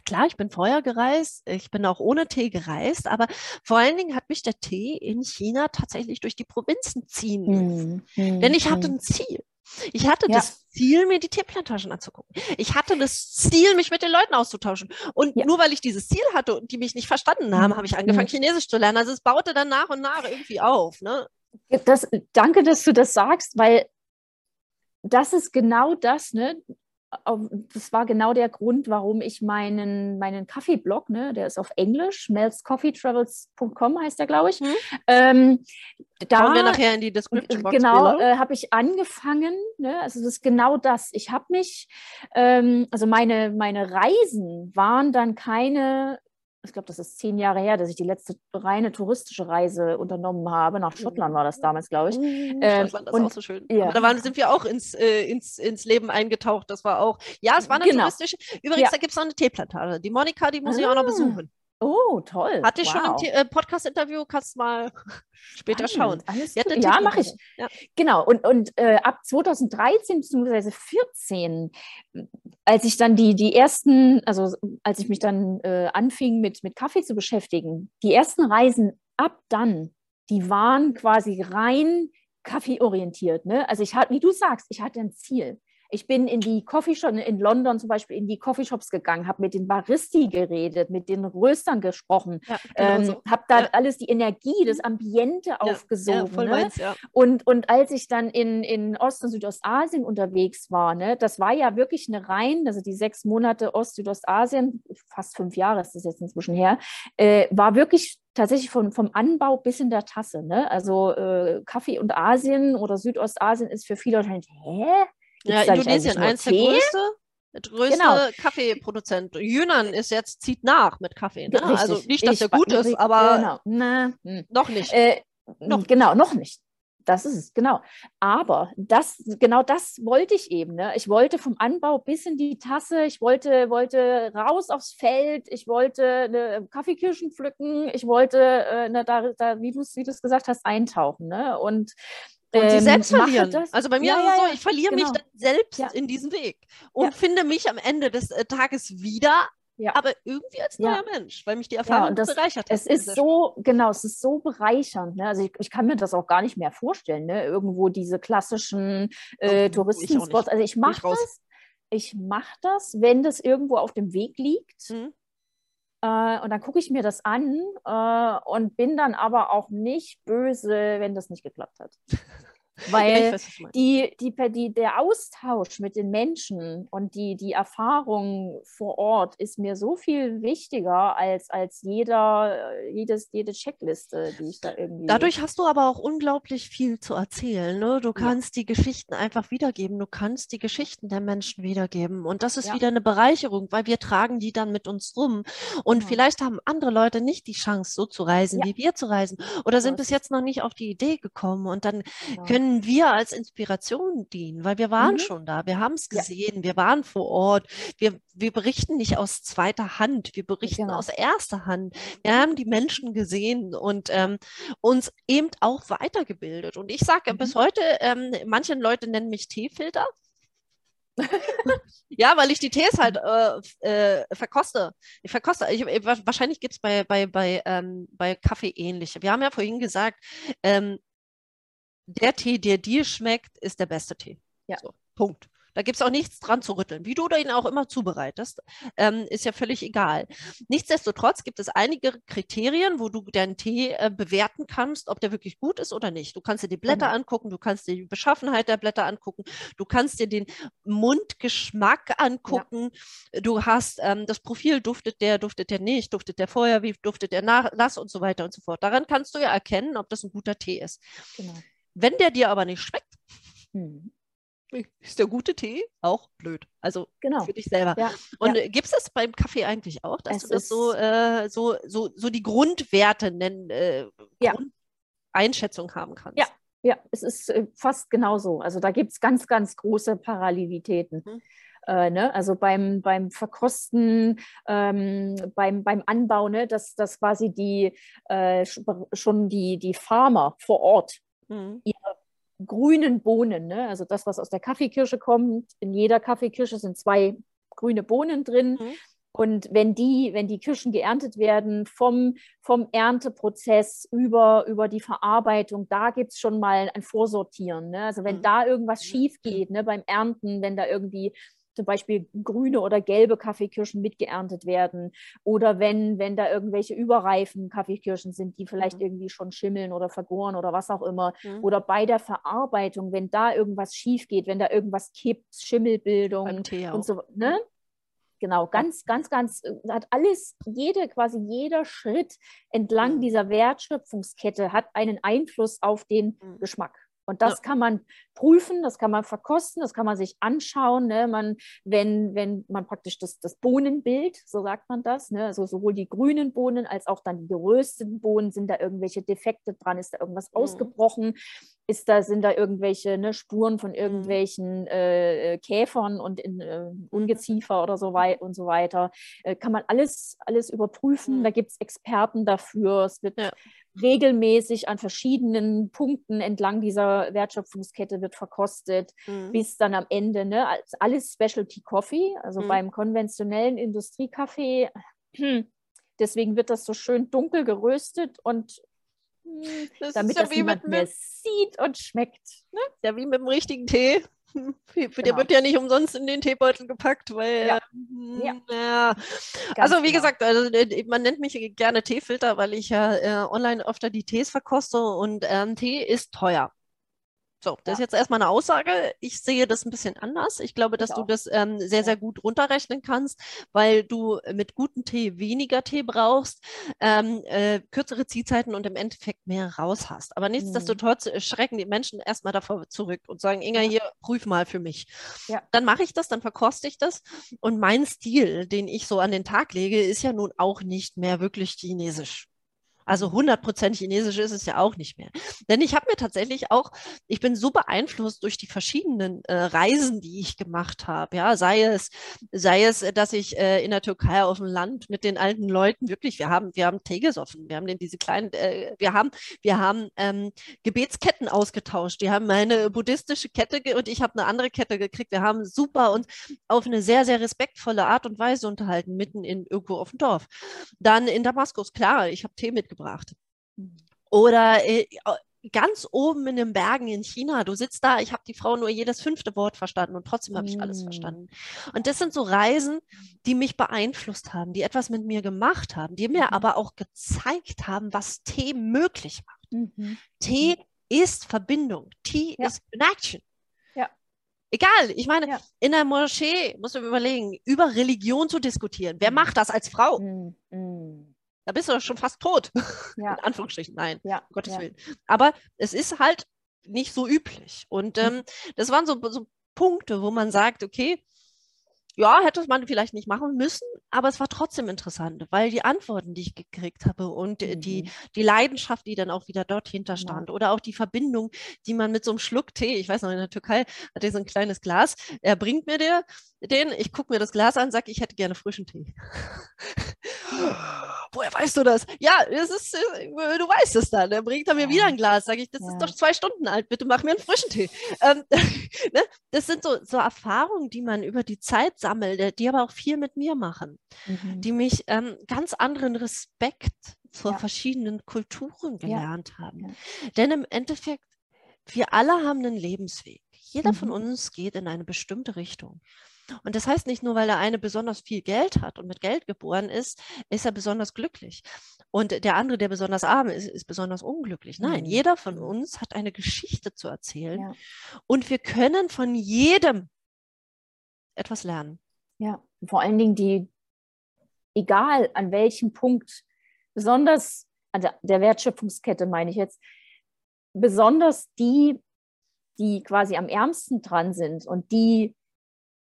Klar, ich bin vorher gereist, ich bin auch ohne Tee gereist, aber vor allen Dingen hat mich der Tee in China tatsächlich durch die Provinzen ziehen lassen. Hm, Denn ich hatte hm. ein Ziel. Ich hatte ja. das Ziel, mir die Teeplantagen anzugucken. Ich hatte das Ziel, mich mit den Leuten auszutauschen. Und ja. nur weil ich dieses Ziel hatte und die mich nicht verstanden haben, habe ich angefangen, mhm. Chinesisch zu lernen. Also es baute dann nach und nach irgendwie auf. Ne? Das, danke, dass du das sagst, weil das ist genau das, ne? Das war genau der Grund, warum ich meinen, meinen Kaffeeblog, ne, der ist auf Englisch, melzcoffeetravels.com heißt der, glaube ich. Hm. Ähm, da Schauen wir nachher in die Description Box. Genau, äh, habe ich angefangen. Ne, also das ist genau das. Ich habe mich, ähm, also meine, meine Reisen waren dann keine ich glaube, das ist zehn Jahre her, dass ich die letzte reine touristische Reise unternommen habe. Nach Schottland war das damals, glaube ich. Mhm, ähm, Schottland ist und, auch so schön. Ja. Aber da waren, sind wir auch ins, äh, ins, ins Leben eingetaucht. Das war auch, ja, es war eine genau. touristische. Übrigens, ja. da gibt es noch eine Teeplantage. Die Monika, die muss ah. ich auch noch ah. besuchen. Oh, toll. Hatte ich wow. schon im äh, Podcast-Interview, kannst mal später schauen. Alles ja, mache ich. Ja. Genau, und, und äh, ab 2013 bzw. 2014, als ich dann die, die ersten, also als ich mich dann äh, anfing mit, mit Kaffee zu beschäftigen, die ersten Reisen ab dann, die waren quasi rein kaffeeorientiert. Ne? Also ich hatte, wie du sagst, ich hatte ein Ziel. Ich bin in die Coffeeshops, in London zum Beispiel, in die Coffeeshops gegangen, habe mit den Baristi geredet, mit den Röstern gesprochen, ja, genau ähm, so. habe da ja. alles die Energie, das mhm. Ambiente ja, aufgesogen. Ne? Meins, und, und als ich dann in, in Ost- und Südostasien unterwegs war, ne, das war ja wirklich eine rein, also die sechs Monate Ost-Südostasien, fast fünf Jahre ist das jetzt inzwischen her, äh, war wirklich tatsächlich vom, vom Anbau bis in der Tasse. Ne? Also äh, Kaffee und Asien oder Südostasien ist für viele wahrscheinlich, hä? Gibt's ja, Indonesien, eins der größte, größte genau. Kaffeeproduzent. Yunnan ist jetzt, zieht nach mit Kaffee. Ne? Also nicht, dass er gut ist, aber genau. Na, hm. noch nicht. Äh, noch. Genau, noch nicht. Das ist es, genau. Aber das, genau das wollte ich eben. Ne? Ich wollte vom Anbau bis in die Tasse, ich wollte, wollte raus aufs Feld, ich wollte eine Kaffeekirschen pflücken, ich wollte, äh, ne, da, da, wie du es gesagt hast, eintauchen. Ne? Und und sie ähm, selbst verlieren. Also bei mir ja, ist es so, ich verliere genau. mich dann selbst ja. in diesen Weg und ja. finde mich am Ende des äh, Tages wieder, aber irgendwie als neuer Mensch, weil mich die Erfahrung das, bereichert hat. Es ist so, genau, es ist so bereichernd. Ne? Also ich, ich, kann mir das auch gar nicht mehr vorstellen, ne? irgendwo diese klassischen äh, Touristenspots. Also ich mache das, ich mache das, wenn das irgendwo auf dem Weg liegt. Mhm. Äh, und dann gucke ich mir das an äh, und bin dann aber auch nicht böse, wenn das nicht geklappt hat. Weil ja, weiß, die, die, die, der Austausch mit den Menschen und die, die Erfahrung vor Ort ist mir so viel wichtiger als, als jeder, jedes, jede Checkliste, die ich da irgendwie. Dadurch hast du aber auch unglaublich viel zu erzählen. Ne? Du kannst ja. die Geschichten einfach wiedergeben. Du kannst die Geschichten der Menschen wiedergeben. Und das ist ja. wieder eine Bereicherung, weil wir tragen die dann mit uns rum. Und genau. vielleicht haben andere Leute nicht die Chance, so zu reisen, wie wir zu reisen. Oder sind bis jetzt noch nicht auf die Idee gekommen. Und dann genau. können können wir als Inspiration dienen, weil wir waren mhm. schon da, wir haben es gesehen, ja. wir waren vor Ort, wir, wir berichten nicht aus zweiter Hand, wir berichten genau. aus erster Hand. Wir haben die Menschen gesehen und ähm, uns eben auch weitergebildet. Und ich sage mhm. bis heute, ähm, manche Leute nennen mich Teefilter. ja, weil ich die Tees halt äh, äh, verkoste. Ich verkoste. Ich, wahrscheinlich gibt es bei, bei, bei, ähm, bei Kaffee ähnlich. Wir haben ja vorhin gesagt, ähm, der Tee, der dir schmeckt, ist der beste Tee. Ja. So, Punkt. Da gibt es auch nichts dran zu rütteln. Wie du ihn auch immer zubereitest, ähm, ist ja völlig egal. Nichtsdestotrotz gibt es einige Kriterien, wo du deinen Tee äh, bewerten kannst, ob der wirklich gut ist oder nicht. Du kannst dir die Blätter mhm. angucken, du kannst dir die Beschaffenheit der Blätter angucken, du kannst dir den Mundgeschmack angucken. Ja. Du hast ähm, das Profil, duftet der, duftet der nicht, duftet der vorher, wie duftet der nach, nass und so weiter und so fort. Daran kannst du ja erkennen, ob das ein guter Tee ist. Genau. Wenn der dir aber nicht schmeckt, hm. ist der gute Tee auch blöd. Also genau. für dich selber. Ja. Und ja. gibt es das beim Kaffee eigentlich auch, dass es du das so, äh, so, so, so die Grundwerte nennen, äh, ja. Einschätzung haben kannst? Ja, ja, es ist äh, fast genauso. Also da gibt es ganz, ganz große Parallelitäten. Mhm. Äh, ne? Also beim, beim Verkosten, ähm, beim, beim Anbau, ne? dass, dass quasi die äh, schon die, die Farmer vor Ort mhm. ihre grünen Bohnen, ne? also das, was aus der Kaffeekirsche kommt. In jeder Kaffeekirsche sind zwei grüne Bohnen drin. Mhm. Und wenn die, wenn die Kirschen geerntet werden, vom, vom Ernteprozess über, über die Verarbeitung, da gibt es schon mal ein Vorsortieren. Ne? Also wenn mhm. da irgendwas schief geht ne, beim Ernten, wenn da irgendwie zum Beispiel grüne oder gelbe Kaffeekirschen mitgeerntet werden oder wenn, wenn da irgendwelche überreifen Kaffeekirschen sind, die vielleicht mhm. irgendwie schon schimmeln oder vergoren oder was auch immer mhm. oder bei der Verarbeitung, wenn da irgendwas schief geht, wenn da irgendwas kippt, Schimmelbildung und so, ne? Genau, ganz, ganz, ganz, äh, hat alles, jede, quasi jeder Schritt entlang mhm. dieser Wertschöpfungskette hat einen Einfluss auf den mhm. Geschmack. Und das ja. kann man prüfen, das kann man verkosten, das kann man sich anschauen. Ne? Man, wenn, wenn man praktisch das, das Bohnenbild, so sagt man das, ne? also sowohl die grünen Bohnen als auch dann die gerösteten Bohnen, sind da irgendwelche Defekte dran, ist da irgendwas mhm. ausgebrochen, ist da, sind da irgendwelche ne, Spuren von mhm. irgendwelchen äh, äh, Käfern und in, äh, Ungeziefer oder so weiter und so weiter. Äh, kann man alles, alles überprüfen. Mhm. Da gibt es Experten dafür. Es wird ja regelmäßig an verschiedenen Punkten entlang dieser Wertschöpfungskette wird verkostet, mhm. bis dann am Ende, ne, alles Specialty Coffee, also mhm. beim konventionellen Industriekaffee. Deswegen wird das so schön dunkel geröstet und das damit ja das niemand mehr sieht und schmeckt. Ne? Ja, wie mit dem richtigen Tee. Für genau. Der wird ja nicht umsonst in den Teebeutel gepackt, weil ja. ja. ja. Also wie genau. gesagt, also, äh, man nennt mich gerne Teefilter, weil ich ja äh, online öfter die Tees verkoste und ähm, Tee ist teuer. So, das ja. ist jetzt erstmal eine Aussage. Ich sehe das ein bisschen anders. Ich glaube, dass ich du das ähm, sehr, sehr gut runterrechnen kannst, weil du mit gutem Tee weniger Tee brauchst, ähm, äh, kürzere Ziehzeiten und im Endeffekt mehr raus hast. Aber mhm. nichtsdestotrotz mhm. schrecken die Menschen erstmal davor zurück und sagen, Inga, ja. hier, prüf mal für mich. Ja. Dann mache ich das, dann verkoste ich das. Und mein Stil, den ich so an den Tag lege, ist ja nun auch nicht mehr wirklich chinesisch. Also 100% chinesisch ist es ja auch nicht mehr. Denn ich habe mir tatsächlich auch, ich bin so beeinflusst durch die verschiedenen äh, Reisen, die ich gemacht habe. Ja, sei es, sei es, dass ich äh, in der Türkei auf dem Land mit den alten Leuten wirklich, wir haben, wir haben Tee gesoffen, wir haben den, diese kleinen, äh, wir haben, wir haben ähm, Gebetsketten ausgetauscht. Die haben meine buddhistische Kette und ich habe eine andere Kette gekriegt. Wir haben super und auf eine sehr, sehr respektvolle Art und Weise unterhalten, mitten in irgendwo auf dem Dorf. Dann in Damaskus, klar, ich habe Tee mitgebracht mitgebracht. Mhm. Oder äh, ganz oben in den Bergen in China, du sitzt da, ich habe die Frau nur jedes fünfte Wort verstanden und trotzdem habe ich alles mhm. verstanden. Und das sind so Reisen, die mich beeinflusst haben, die etwas mit mir gemacht haben, die mir mhm. aber auch gezeigt haben, was Tee möglich macht. Mhm. Tee ist Verbindung, Tee ja. ist Connection. Ja. Egal, ich meine, ja. in der Moschee muss man überlegen, über Religion zu diskutieren. Wer macht das als Frau? Mhm da bist du doch schon fast tot. Ja. In Anführungsstrichen, nein, ja. um Gottes ja. Willen. Aber es ist halt nicht so üblich. Und hm. ähm, das waren so, so Punkte, wo man sagt, okay, ja, hätte man vielleicht nicht machen müssen, aber es war trotzdem interessant, weil die Antworten, die ich gekriegt habe und mhm. die, die Leidenschaft, die dann auch wieder dort hinter stand ja. oder auch die Verbindung, die man mit so einem Schluck Tee, ich weiß noch, in der Türkei hat er so ein kleines Glas, er bringt mir der, den, ich gucke mir das Glas an, sage, ich hätte gerne frischen Tee. Woher weißt du das? Ja, das ist, äh, du weißt es dann. Er bringt er mir ja. wieder ein Glas, sage ich, das ja. ist doch zwei Stunden alt, bitte mach mir einen frischen Tee. Ähm, ne? Das sind so, so Erfahrungen, die man über die Zeit sammle, die aber auch viel mit mir machen, mhm. die mich ähm, ganz anderen Respekt vor ja. verschiedenen Kulturen gelernt ja. haben. Ja. Denn im Endeffekt, wir alle haben einen Lebensweg. Jeder mhm. von uns geht in eine bestimmte Richtung. Und das heißt nicht nur, weil der eine besonders viel Geld hat und mit Geld geboren ist, ist er besonders glücklich. Und der andere, der besonders arm ist, ist besonders unglücklich. Nein, mhm. jeder von uns hat eine Geschichte zu erzählen. Und wir können von jedem etwas lernen. Ja, vor allen Dingen die, egal an welchem Punkt, besonders an der, Wertschöpfungskette meine ich jetzt, besonders die, die quasi am ärmsten dran sind und die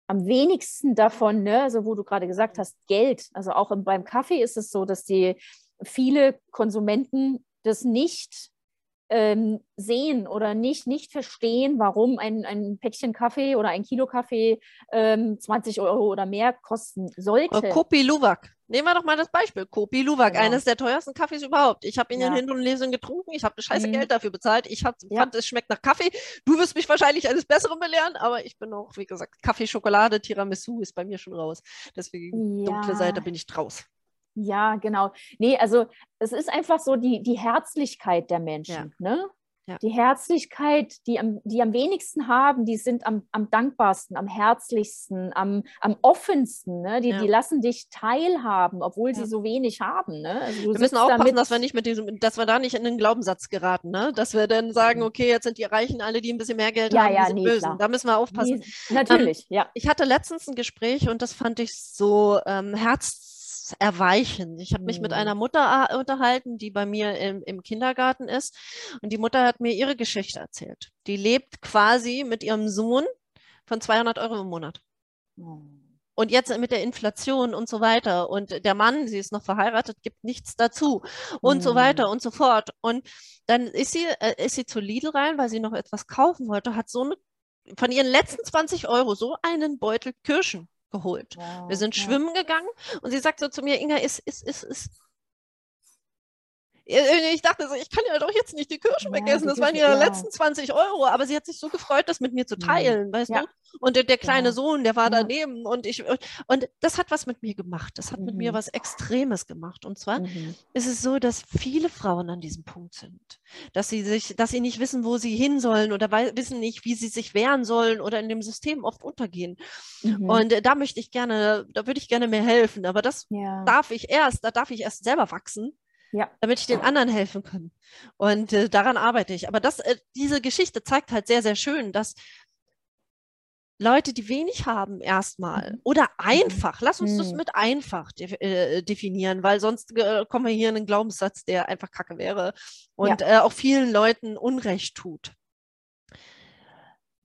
am wenigsten davon, ne, also wo du gerade gesagt hast, Geld. Also auch im, beim Kaffee ist es so, dass die viele Konsumenten das nicht ähm, sehen oder nicht, nicht verstehen, warum ein, ein Päckchen Kaffee oder ein Kilo Kaffee ähm, 20 Euro oder mehr kosten sollte. Kopi Luwak. Nehmen wir doch mal das Beispiel. Kopi Luwak, genau. eines der teuersten Kaffees überhaupt. Ich habe ihn ja. in Hinrundenlesung getrunken. Ich habe scheiße mhm. Geld dafür bezahlt. Ich hab, ja. fand, es schmeckt nach Kaffee. Du wirst mich wahrscheinlich eines Besseren belehren, aber ich bin auch, wie gesagt, Kaffee, Schokolade, Tiramisu ist bei mir schon raus. Deswegen, ja. dunkle Seite bin ich draus. Ja, genau. Nee, also es ist einfach so die, die Herzlichkeit der Menschen. Ja. Ne? Ja. Die Herzlichkeit, die am, die am wenigsten haben, die sind am, am dankbarsten, am herzlichsten, am, am offensten. Ne? Die, ja. die lassen dich teilhaben, obwohl ja. sie so wenig haben. Ne? Also wir müssen aufpassen, dass wir nicht mit diesem, dass wir da nicht in den Glaubenssatz geraten, ne? Dass wir dann sagen, mhm. okay, jetzt sind die Reichen alle, die ein bisschen mehr Geld haben, die sind nee, böse. Klar. Da müssen wir aufpassen. Nee, natürlich, ähm, ja. Ich hatte letztens ein Gespräch und das fand ich so ähm, herz erweichen. Ich habe mich mit mhm. einer Mutter äh, unterhalten, die bei mir im, im, Kindergarten ist. Und die Mutter hat mir ihre Geschichte erzählt. Die lebt quasi mit ihrem Sohn von 200 Euro im Monat. Oh. Und jetzt mit der Inflation und so weiter. Und der Mann, sie ist noch verheiratet, gibt nichts dazu. Und mhm. so weiter und so fort. Und dann ist sie, äh, ist sie zu Lidl rein, weil sie noch etwas kaufen wollte, hat so eine, von ihren letzten 20 Euro so einen Beutel Kirschen geholt. Wow, wir sind ja. schwimmen gegangen und sie sagt so zu mir, Inga, ist, ist, ist, ist, ich dachte so, ich kann ja doch jetzt nicht die Kirschen ja, wegessen. Das waren ihre ja. letzten 20 Euro. Aber sie hat sich so gefreut, das mit mir zu teilen, ja. weißt du? Und der, der kleine Sohn, der war daneben und ich und das hat was mit mir gemacht. Das hat mhm. mit mir mhm. was Extremes gemacht. Und zwar mhm. ist es so, dass viele Frauen an diesem Punkt sind, dass sie sich, dass sie nicht wissen, wo sie hin sollen oder wissen nicht, wie sie sich wehren sollen oder in dem System oft untergehen. Mhm. Und äh, da möchte ich gerne, da würde ich gerne mehr helfen. Aber das darf ich erst, da darf ich erst selber wachsen ja. damit ich den anderen helfen kann. Und äh, daran arbeite ich. Aber das, äh, diese Geschichte zeigt halt sehr, sehr schön, dass Leute, die wenig haben, erstmal mhm. oder mhm. einfach, lass uns das mhm. mit einfach de äh, definieren, weil sonst äh, kommen wir hier in einen Glaubenssatz, der einfach kacke wäre und ja. Äh, auch vielen Leuten Unrecht tut.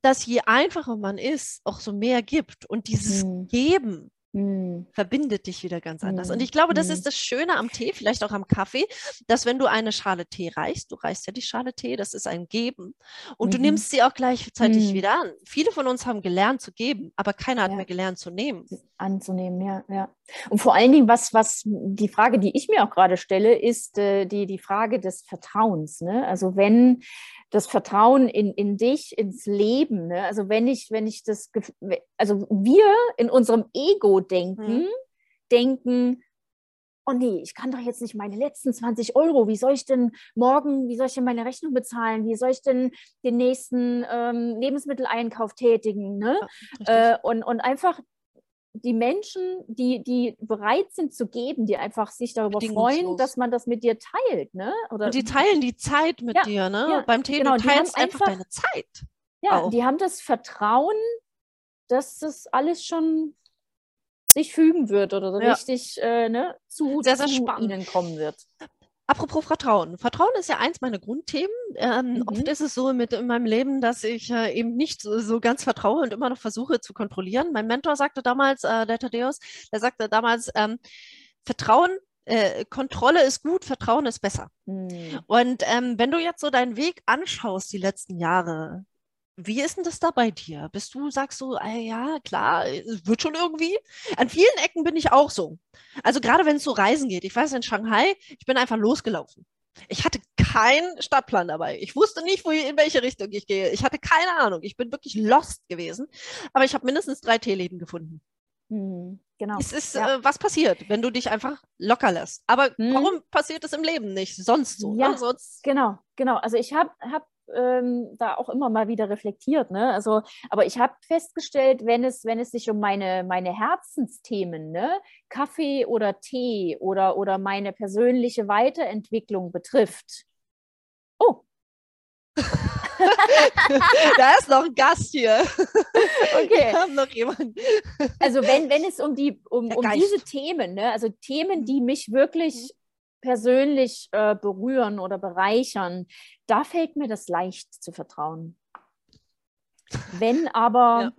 Dass je einfacher man ist, auch so mehr gibt und dieses mhm. Geben hm. verbindet dich wieder ganz anders. Und hm. ich glaube, das ist hm. das Schöne am Tee, vielleicht auch am Kaffee, dass wenn du eine Schale Tee reichst, du reichst ja die Schale Tee, das ist ein Geben, und mhm. du nimmst sie auch gleichzeitig mhm. wieder an. Viele von uns haben gelernt zu geben, aber keiner hat ja. mehr gelernt zu nehmen. Anzunehmen, ja, ja. Und vor allen Dingen, was, was die Frage, die ich mir auch gerade stelle, ist äh, die, die Frage des Vertrauens. Ne? Also wenn das Vertrauen in, in dich, ins Leben. Ne? Also wenn ich, wenn ich das, also wir in unserem Ego denken, mhm. denken, oh nee, ich kann doch jetzt nicht meine letzten 20 Euro, wie soll ich denn morgen, wie soll ich denn meine Rechnung bezahlen, wie soll ich denn den nächsten ähm, Lebensmitteleinkauf tätigen, ne? Ja, äh, und, und einfach die Menschen, die, die bereit sind zu geben, die einfach sich darüber freuen, dass man das mit dir teilt, ne? Oder und die teilen die Zeit mit ja, dir, ne? Ja, Beim Thema genau, teilst einfach, einfach deine Zeit. Ja, auch. die haben das Vertrauen, dass das alles schon sich fügen wird oder ja. richtig äh, ne, zu, sehr, sehr zu spannend. ihnen kommen wird. Apropos Vertrauen. Vertrauen ist ja eins meiner Grundthemen. Ähm, mhm. Oft ist es so mit in meinem Leben, dass ich äh, eben nicht so, so, ganz vertraue und immer noch versuche zu kontrollieren. Mein Mentor sagte damals, äh, der Thaddeus, der sagte damals, ähm, Vertrauen äh, Kontrolle ist gut, Vertrauen ist besser. Mhm. Und ähm, wenn du jetzt so deinen Weg anschaust, die letzten Jahre, wie ist denn das da bei dir? Bist du, sagst du, ah, ja, klar, es wird schon irgendwie? An vielen Ecken bin ich auch so. Also gerade wenn es so Reisen geht. Ich weiß, in Shanghai, ich bin einfach losgelaufen. Ich hatte keinen Stadtplan dabei. Ich wusste nicht, wo, in welche Richtung ich gehe. Ich hatte keine Ahnung. Ich bin wirklich lost gewesen. Aber ich habe mindestens drei Teeleben gefunden. Hm, genau. Es ist, ja. äh, was passiert, wenn du dich einfach locker lässt. Aber hm. warum passiert es im Leben nicht? Sonst so. Ja, ne? Sonst... genau, genau. Also ich habe hab ähm, da auch immer mal wieder reflektiert. Ne? Also, aber ich habe festgestellt, wenn es, wenn es sich um meine, meine Herzensthemen, ne? Kaffee oder Tee oder, oder meine persönliche Weiterentwicklung betrifft. Oh. da ist noch ein Gast hier. Okay. Wir haben noch jemanden. Also wenn, wenn es um die um, um diese Themen, ne? also Themen, die mich wirklich mhm persönlich äh, berühren oder bereichern, da fällt mir das leicht zu vertrauen. Wenn aber, ja.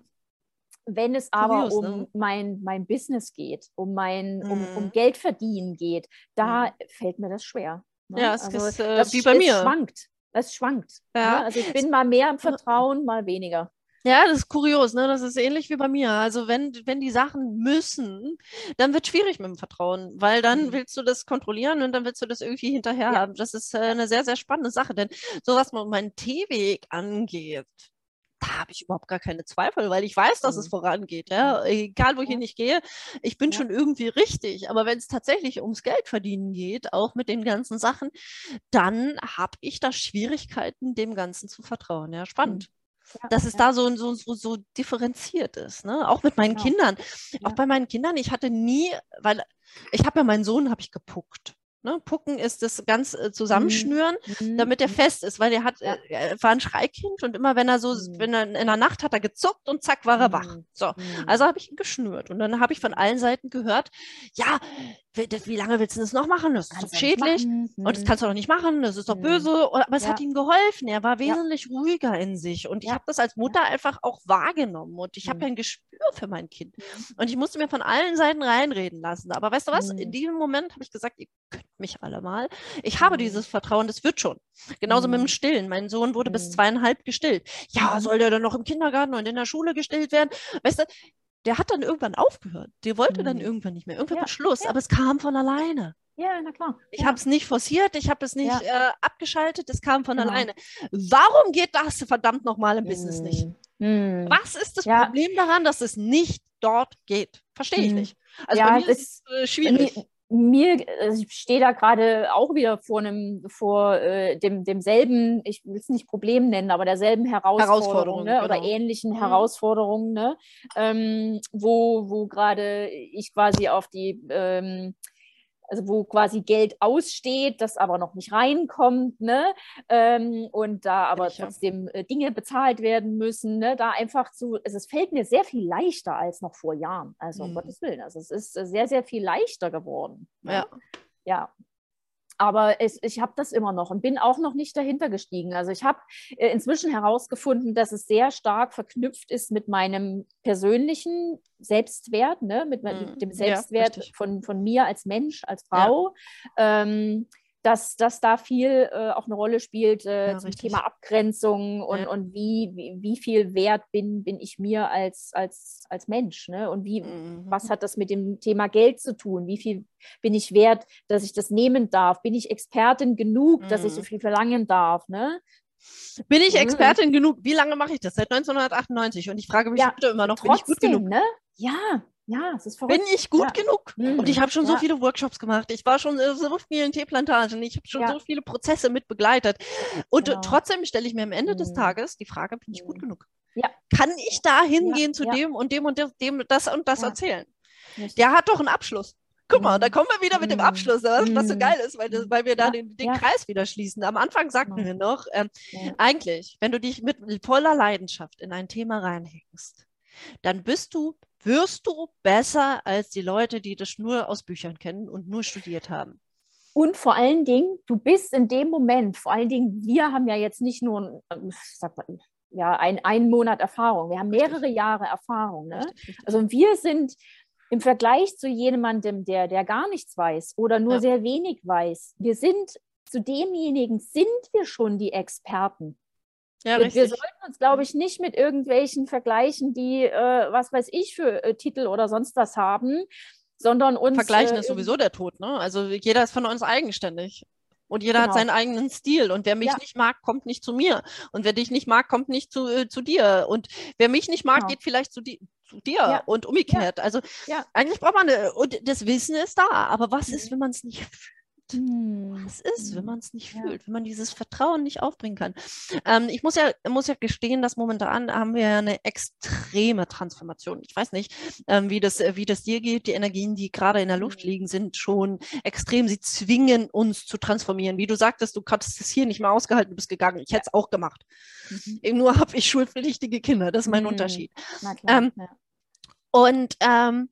wenn es aber um ne? mein, mein Business geht, um mein, um, um mhm. Geld verdienen geht, da mm. fällt mir das schwer. Ne? Ja, es also, ist äh, das, wie bei mir. Es schwankt. Es schwankt. Ja. Ne? Also ich bin mal mehr im Vertrauen, mal weniger. Ja, das ist kurios, ne? Das ist ähnlich wie bei mir. Also wenn, wenn die Sachen müssen, dann wird es schwierig mit dem Vertrauen, weil dann mhm. willst du das kontrollieren und dann willst du das irgendwie hinterher ja. haben. Das ist äh, eine sehr, sehr spannende Sache, denn so was meinen Teeweg angeht, da habe ich überhaupt gar keine Zweifel, weil ich weiß, dass mhm. es vorangeht. Ja? Egal, wohin ja. ich gehe, ich bin ja. schon irgendwie richtig. Aber wenn es tatsächlich ums Geld verdienen geht, auch mit den ganzen Sachen, dann habe ich da Schwierigkeiten, dem Ganzen zu vertrauen. Ja, spannend. Mhm. Ja, dass es ja. da so, so, so, so differenziert ist. Ne? Auch mit meinen genau. Kindern. Auch bei meinen Kindern, ich hatte nie, weil ich habe ja meinen Sohn, habe ich gepuckt. Ne? Pucken ist das ganz äh, zusammenschnüren, mhm. damit er mhm. fest ist, weil er hat, ja. äh, er war ein Schreikind und immer wenn er so, mhm. wenn er in der Nacht hat er gezuckt und zack war er wach. Mhm. So, mhm. also habe ich ihn geschnürt und dann habe ich von allen Seiten gehört, ja, wie lange willst du das noch machen? Das ist doch schädlich und das kannst du doch nicht machen, das ist doch böse. Aber es ja. hat ihm geholfen. Er war wesentlich ja. ruhiger in sich und ich habe das als Mutter einfach auch wahrgenommen und ich habe ein Gespür für mein Kind und ich musste mir von allen Seiten reinreden lassen. Aber weißt du was? In diesem Moment habe ich gesagt, ihr könnt mich alle mal. Ich habe dieses Vertrauen, das wird schon. Genauso mit dem Stillen. Mein Sohn wurde bis zweieinhalb gestillt. Ja, soll der dann noch im Kindergarten und in der Schule gestillt werden? Weißt du, der hat dann irgendwann aufgehört. Der wollte mhm. dann irgendwann nicht mehr. Irgendwann ja, war Schluss, ja. aber es kam von alleine. Ja, na klar. Ich ja. habe es nicht forciert, ich habe es nicht äh, abgeschaltet, es kam von Genau. alleine. Warum geht das verdammt nochmal im Business nicht? Was ist das. Problem daran, dass es nicht dort geht? Verstehe ich Mhm. nicht. Also Ja, bei mir das- ist es äh, schwierig. Mir, also ich stehe da gerade auch wieder vor einem, vor äh, dem, demselben, ich will es nicht Problem nennen, aber derselben Herausforderung, Herausforderung, ne? oder genau. ähnlichen Mhm. Herausforderungen, ne? ähm, wo, wo gerade ich quasi auf die ähm, also wo quasi Geld aussteht, das aber noch nicht reinkommt, ne? Ähm, und da aber ich, ja. trotzdem äh, Dinge bezahlt werden müssen, ne? Da einfach zu, also es fällt mir sehr viel leichter als noch vor Jahren. Also um Mhm. Gottes Willen. Also es ist sehr, sehr viel leichter geworden. ne? Ja. Ja. Aber es, ich habe das immer noch und bin auch noch nicht dahinter gestiegen. Also ich habe äh, inzwischen herausgefunden, dass es sehr stark verknüpft ist mit meinem persönlichen Selbstwert, ne? mit, me- Mhm. dem Ja, Selbstwert richtig. von, von mir als Mensch, als Ja. Frau. Ähm, dass, dass da viel äh, auch eine Rolle spielt äh, Ja, zum richtig. Thema Abgrenzung und, Ja. und wie, wie, wie viel wert bin, bin ich mir als, als, als Mensch. Ne? Und wie, Mhm. was hat das mit dem Thema Geld zu tun? Wie viel bin ich wert, dass ich das nehmen darf? Bin ich Expertin genug, dass ich so Mhm. viel verlangen darf? Ne? Bin ich Mhm. Expertin genug? Wie lange mache ich das? Seit 1998. Und ich frage mich Ja, heute immer noch, bin ich gut Trotzdem, genug? ne? Ja, ja, es ist verrückt. Bin ich gut Ja. genug? Mhm. Und ich habe schon so Ja. viele Workshops gemacht. Ich war schon in so vielen Teeplantagen. Ich habe schon Ja. so viele Prozesse mit begleitet. Und äh, Genau. trotzdem stelle ich mir am Ende des Mhm. Tages die Frage, bin ich gut Mhm. genug? Ja. Kann ich da hingehen zu ja. dem und dem und dem, dem das und das Ja. erzählen? Der hat doch einen Abschluss. Guck mal, Mhm. da kommen wir wieder mit dem Mhm. Abschluss, was, was so Mhm. geil ist, weil, das, weil wir da Ja, den, den ja. Kreis wieder schließen. Am Anfang sagten Genau. wir noch, ähm, Ja. eigentlich, wenn du dich mit voller Leidenschaft in ein Thema reinhängst, dann bist du, wirst du besser als die Leute, die das nur aus Büchern kennen und nur studiert haben. Und vor allen Dingen, du bist in dem Moment, vor allen Dingen, wir haben ja jetzt nicht nur ähm, sag mal, ja, ein, einen Monat Erfahrung, wir haben Richtig. mehrere Jahre Erfahrung. Ne? Richtig, richtig. Also wir sind im Vergleich zu jemandem, der, der gar nichts weiß oder nur Ja. sehr wenig weiß, wir sind zu demjenigen, sind wir schon die Experten. Ja, wir, wir sollten uns, glaube ich, nicht mit irgendwelchen vergleichen, die, äh, was weiß ich, für äh, Titel oder sonst was haben, sondern uns. Vergleichen äh, ist sowieso der Tod, ne? Also jeder ist von uns eigenständig. Und jeder hat Genau. seinen eigenen Stil. Und wer mich Ja. nicht mag, kommt nicht zu mir. Und wer dich nicht mag, kommt nicht zu, äh, zu dir. Und wer mich nicht mag, Genau. geht vielleicht zu, di zu dir Ja. und umgekehrt. Also Ja. eigentlich braucht man, eine, und das Wissen ist da. Aber was ist, Mhm. wenn man es nicht? Hm. Was ist, wenn Mhm. man es nicht Ja. fühlt, wenn man dieses Vertrauen nicht aufbringen kann? Ähm, ich muss ja, muss ja gestehen, dass momentan haben wir eine extreme Transformation. Ich weiß nicht, ähm, wie, das, wie das dir geht. Die Energien, die gerade in der Luft Mhm. liegen, sind schon extrem. Sie zwingen uns zu transformieren. Wie du sagtest, du hattest es hier nicht mehr ausgehalten, du bist gegangen. Ich hätte es auch gemacht. Mhm. Nur habe ich schulpflichtige Kinder. Das ist mein Mhm. Unterschied. Na klar. Ähm, ja. Und ähm,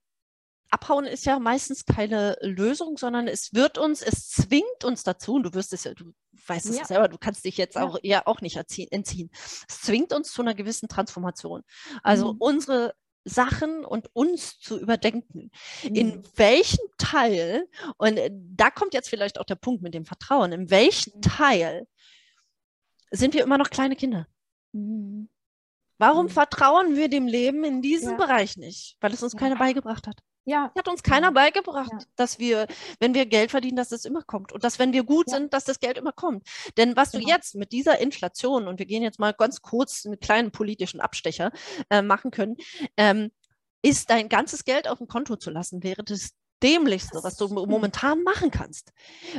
Abhauen ist ja meistens keine Lösung, sondern es wird uns, es zwingt uns dazu, und du wirst es ja, du weißt es ja. Selber, du kannst dich jetzt auch ja auch nicht entziehen. Es zwingt uns zu einer gewissen Transformation. Also Mhm. unsere Sachen und uns zu überdenken. In Mhm. welchem Teil, und äh, da kommt jetzt vielleicht auch der Punkt mit dem Vertrauen, in welchem Mhm. Teil sind wir immer noch kleine Kinder? Mhm. Warum Mhm. vertrauen wir dem Leben in diesem Ja. Bereich nicht? Weil es uns Ja. keiner beigebracht hat. Ja, Hat uns keiner Ja. beigebracht, Ja. dass wir, wenn wir Geld verdienen, dass es immer kommt. Und dass, wenn wir gut Ja. sind, dass das Geld immer kommt. Denn was du Genau. jetzt mit dieser Inflation, und wir gehen jetzt mal ganz kurz einen kleinen politischen Abstecher äh, machen können, ähm, ist dein ganzes Geld auf dem Konto zu lassen, wäre das Dämlichste, was du mo- momentan machen kannst.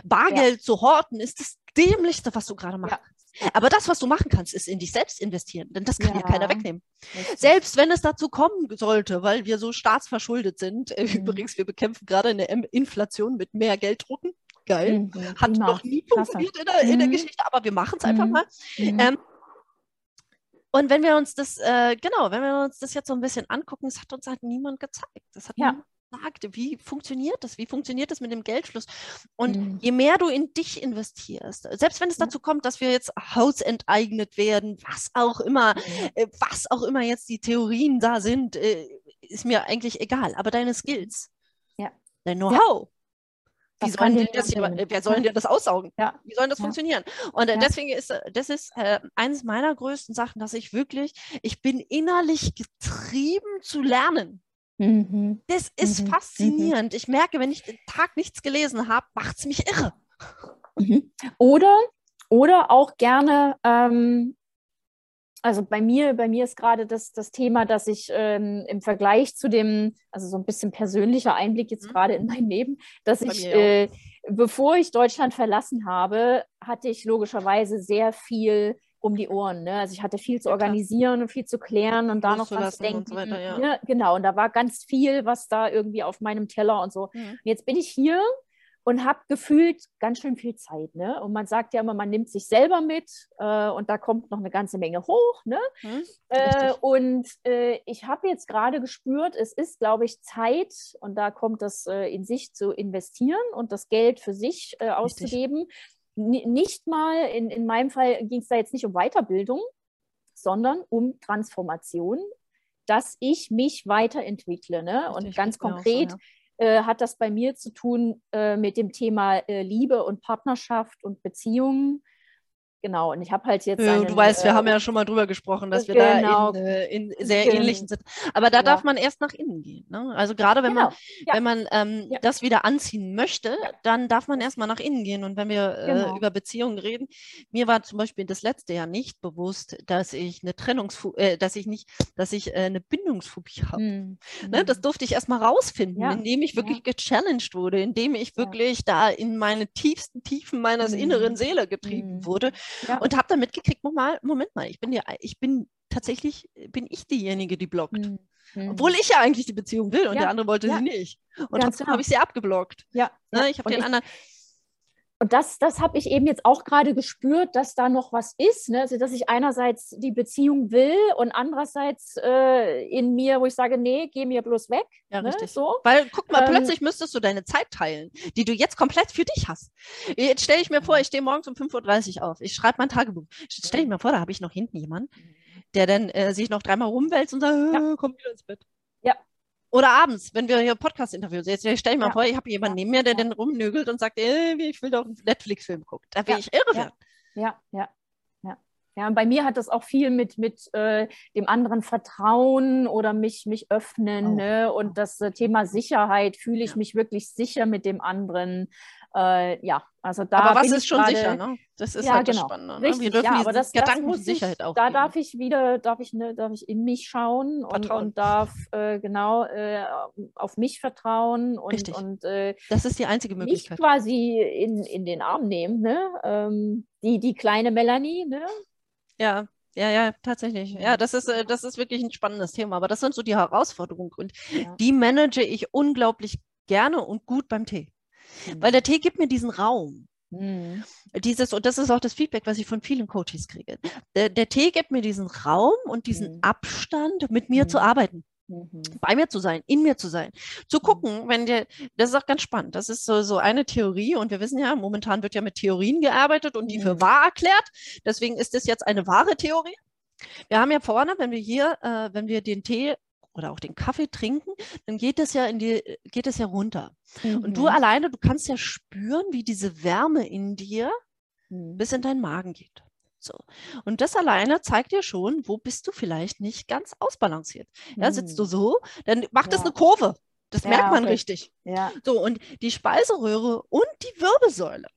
Bargeld zu horten ist das Dämlichste, was du gerade Ja. kannst. Aber das, was du machen kannst, ist in dich selbst investieren, denn das kann ja, keiner Ja. wegnehmen. richtig. Selbst wenn es dazu kommen sollte, weil wir so staatsverschuldet sind. Äh, Mhm. Übrigens, wir bekämpfen gerade eine Inflation mit mehr Gelddrucken. Geil. Mhm. Hat Prima. noch nie funktioniert in der, in der Mhm. Geschichte, aber wir machen es einfach Mhm. mal. Mhm. Ähm, und wenn wir uns das, äh, genau, wenn wir uns das jetzt so ein bisschen angucken, es hat uns halt niemand gezeigt. Das hat Ja. niemand gesagt, wie funktioniert das? Wie funktioniert das mit dem Geldfluss? Und Mhm. je mehr du in dich investierst, selbst wenn es Ja. dazu kommt, dass wir jetzt Haus enteignet werden, was auch immer, Mhm. äh, was auch immer jetzt die Theorien da sind, äh, ist mir eigentlich egal. Aber deine Skills, Ja. dein Know-how, wie Das kann sollen dir das hier, wer sollen dir das aussaugen? Ja. Wie soll das Ja. funktionieren? Und äh, Ja. deswegen ist äh, das ist äh, eines meiner größten Sachen, dass ich wirklich, ich bin innerlich getrieben zu lernen. Mhm. Das ist mhm. faszinierend. Ich merke, wenn ich den Tag nichts gelesen habe, macht es mich irre. Mhm. Oder, oder auch gerne, ähm, also bei mir, bei mir ist gerade das, das Thema, dass ich ähm, im Vergleich zu dem, also so ein bisschen persönlicher Einblick jetzt mhm. gerade in mein Leben, dass bei ich, äh, bevor ich Deutschland verlassen habe, hatte ich logischerweise sehr viel um die Ohren. Ne? Also ich hatte viel zu organisieren und viel zu klären und da noch was zu denken. Weiter, ja. Ja, genau, und da war ganz viel, was da irgendwie auf meinem Teller und so. Mhm. Und jetzt bin ich hier und habe gefühlt ganz schön viel Zeit. Ne? Und man sagt ja immer, man nimmt sich selber mit äh, und da kommt noch eine ganze Menge hoch. Ne? Hm, äh, und äh, ich habe jetzt gerade gespürt, es ist, glaube ich, Zeit und da kommt das äh, in sich zu investieren und das Geld für sich äh, auszugeben. Nicht mal, in, in meinem Fall ging es da jetzt nicht um Weiterbildung, sondern um Transformation, dass ich mich weiterentwickle. Ne? Und ganz konkret. So, ja äh, hat das bei mir zu tun äh, mit dem Thema äh, Liebe und Partnerschaft und Beziehungen. Genau, und ich habe halt jetzt. Einen, du weißt, wir äh, haben ja schon mal drüber gesprochen, dass wir genau. da in, äh, in sehr genau. ähnlichen sind. Aber da ja. darf man erst nach innen gehen. Ne? Also gerade wenn genau. man, ja. wenn man ähm, ja. das wieder anziehen möchte, dann darf man erst mal nach innen gehen. Und wenn wir äh, genau. über Beziehungen reden, mir war zum Beispiel das letzte Jahr nicht bewusst, dass ich eine Trennungsphobie, äh, dass ich nicht, dass ich äh, eine Bindungsphobie habe. Mhm. Ne? Das durfte ich erst mal rausfinden, indem ich wirklich gechallenged wurde, indem ich wirklich da in meine tiefsten Tiefen meines mhm. inneren Seele getrieben mhm. wurde ja. und habe dann mitgekriegt, Moment, Moment mal, ich bin ja, ich bin tatsächlich, bin ich diejenige, die blockt. Mhm. Obwohl ich ja eigentlich die Beziehung will und ja. der andere wollte sie nicht. Und trotzdem genau. habe ich sie abgeblockt. Ja. Ne? Ich habe den anderen und das, das habe ich eben jetzt auch gerade gespürt, dass da noch was ist. Ne? Also, dass ich einerseits die Beziehung will und andererseits äh, in mir, wo ich sage, nee, geh mir bloß weg. Ja, ne? richtig. So. Weil, guck mal, ähm, plötzlich müsstest du deine Zeit teilen, die du jetzt komplett für dich hast. Jetzt stelle ich mir vor, ich stehe morgens um 5.30 Uhr auf. Ich schreibe mein Tagebuch. Stell ich mir vor, da habe ich noch hinten jemanden, der dann äh, sich noch dreimal rumwälzt und sagt, ja. komm wieder ins Bett. Ja, oder abends, wenn wir hier Podcast-Interviews, jetzt stell dir mal ja. vor, ich habe jemanden neben mir, der ja. dann rumnögelt und sagt, ey, ich will doch einen Netflix-Film gucken. Da will ja. ich irre werden. Ja, ja, ja. Ja, und bei mir hat das auch viel mit, mit äh, dem anderen Vertrauen oder mich, mich öffnen. Oh. Ne? Und das äh, Thema Sicherheit, fühle ich mich wirklich sicher mit dem anderen. Äh, ja, also da. Aber was ist schon grade, sicher, ne? Das ist ja, halt genau. das Spannende. Ne? Richtig, Wir dürfen ja, aber das, Gedankensicherheit auch. Da geben. darf ich wieder, darf ich, ne, darf ich in mich schauen und, und darf äh, genau äh, auf mich vertrauen und, Richtig. und äh, das ist die einzige Möglichkeit. Mich quasi in, in den Arm nehmen, ne? Ähm, die, die kleine Melanie, ne? Ja, ja, ja, tatsächlich. Ja, das ist, äh, das ist wirklich ein spannendes Thema. Aber das sind so die Herausforderungen. Und ja. die manage ich unglaublich gerne und gut beim Tee. Mhm. Weil der Tee gibt mir diesen Raum. Mhm. Dieses, und das ist auch das Feedback, was ich von vielen Coaches kriege. Der, der Tee gibt mir diesen Raum und diesen mhm. Abstand, mit mir zu mhm. arbeiten. Mhm. bei mir zu sein, in mir zu sein, zu mhm. gucken, wenn der, das ist auch ganz spannend. Das ist so, so eine Theorie und wir wissen ja, momentan wird ja mit Theorien gearbeitet und die für wahr erklärt. Deswegen ist das jetzt eine wahre Theorie. Wir haben ja vorne, wenn wir hier, äh, wenn wir den Tee oder auch den Kaffee trinken, dann geht es ja in die, geht es ja runter. Mhm. Und du mhm. alleine, du kannst ja spüren, wie diese Wärme in dir mhm. bis in deinen Magen geht. So. Und das alleine zeigt dir schon, wo bist du vielleicht nicht ganz ausbalanciert. Ja, sitzt du mhm. so, dann macht ja. das eine Kurve. Das ja, merkt man okay. richtig. Ja. So, und die Speiseröhre und die Wirbelsäule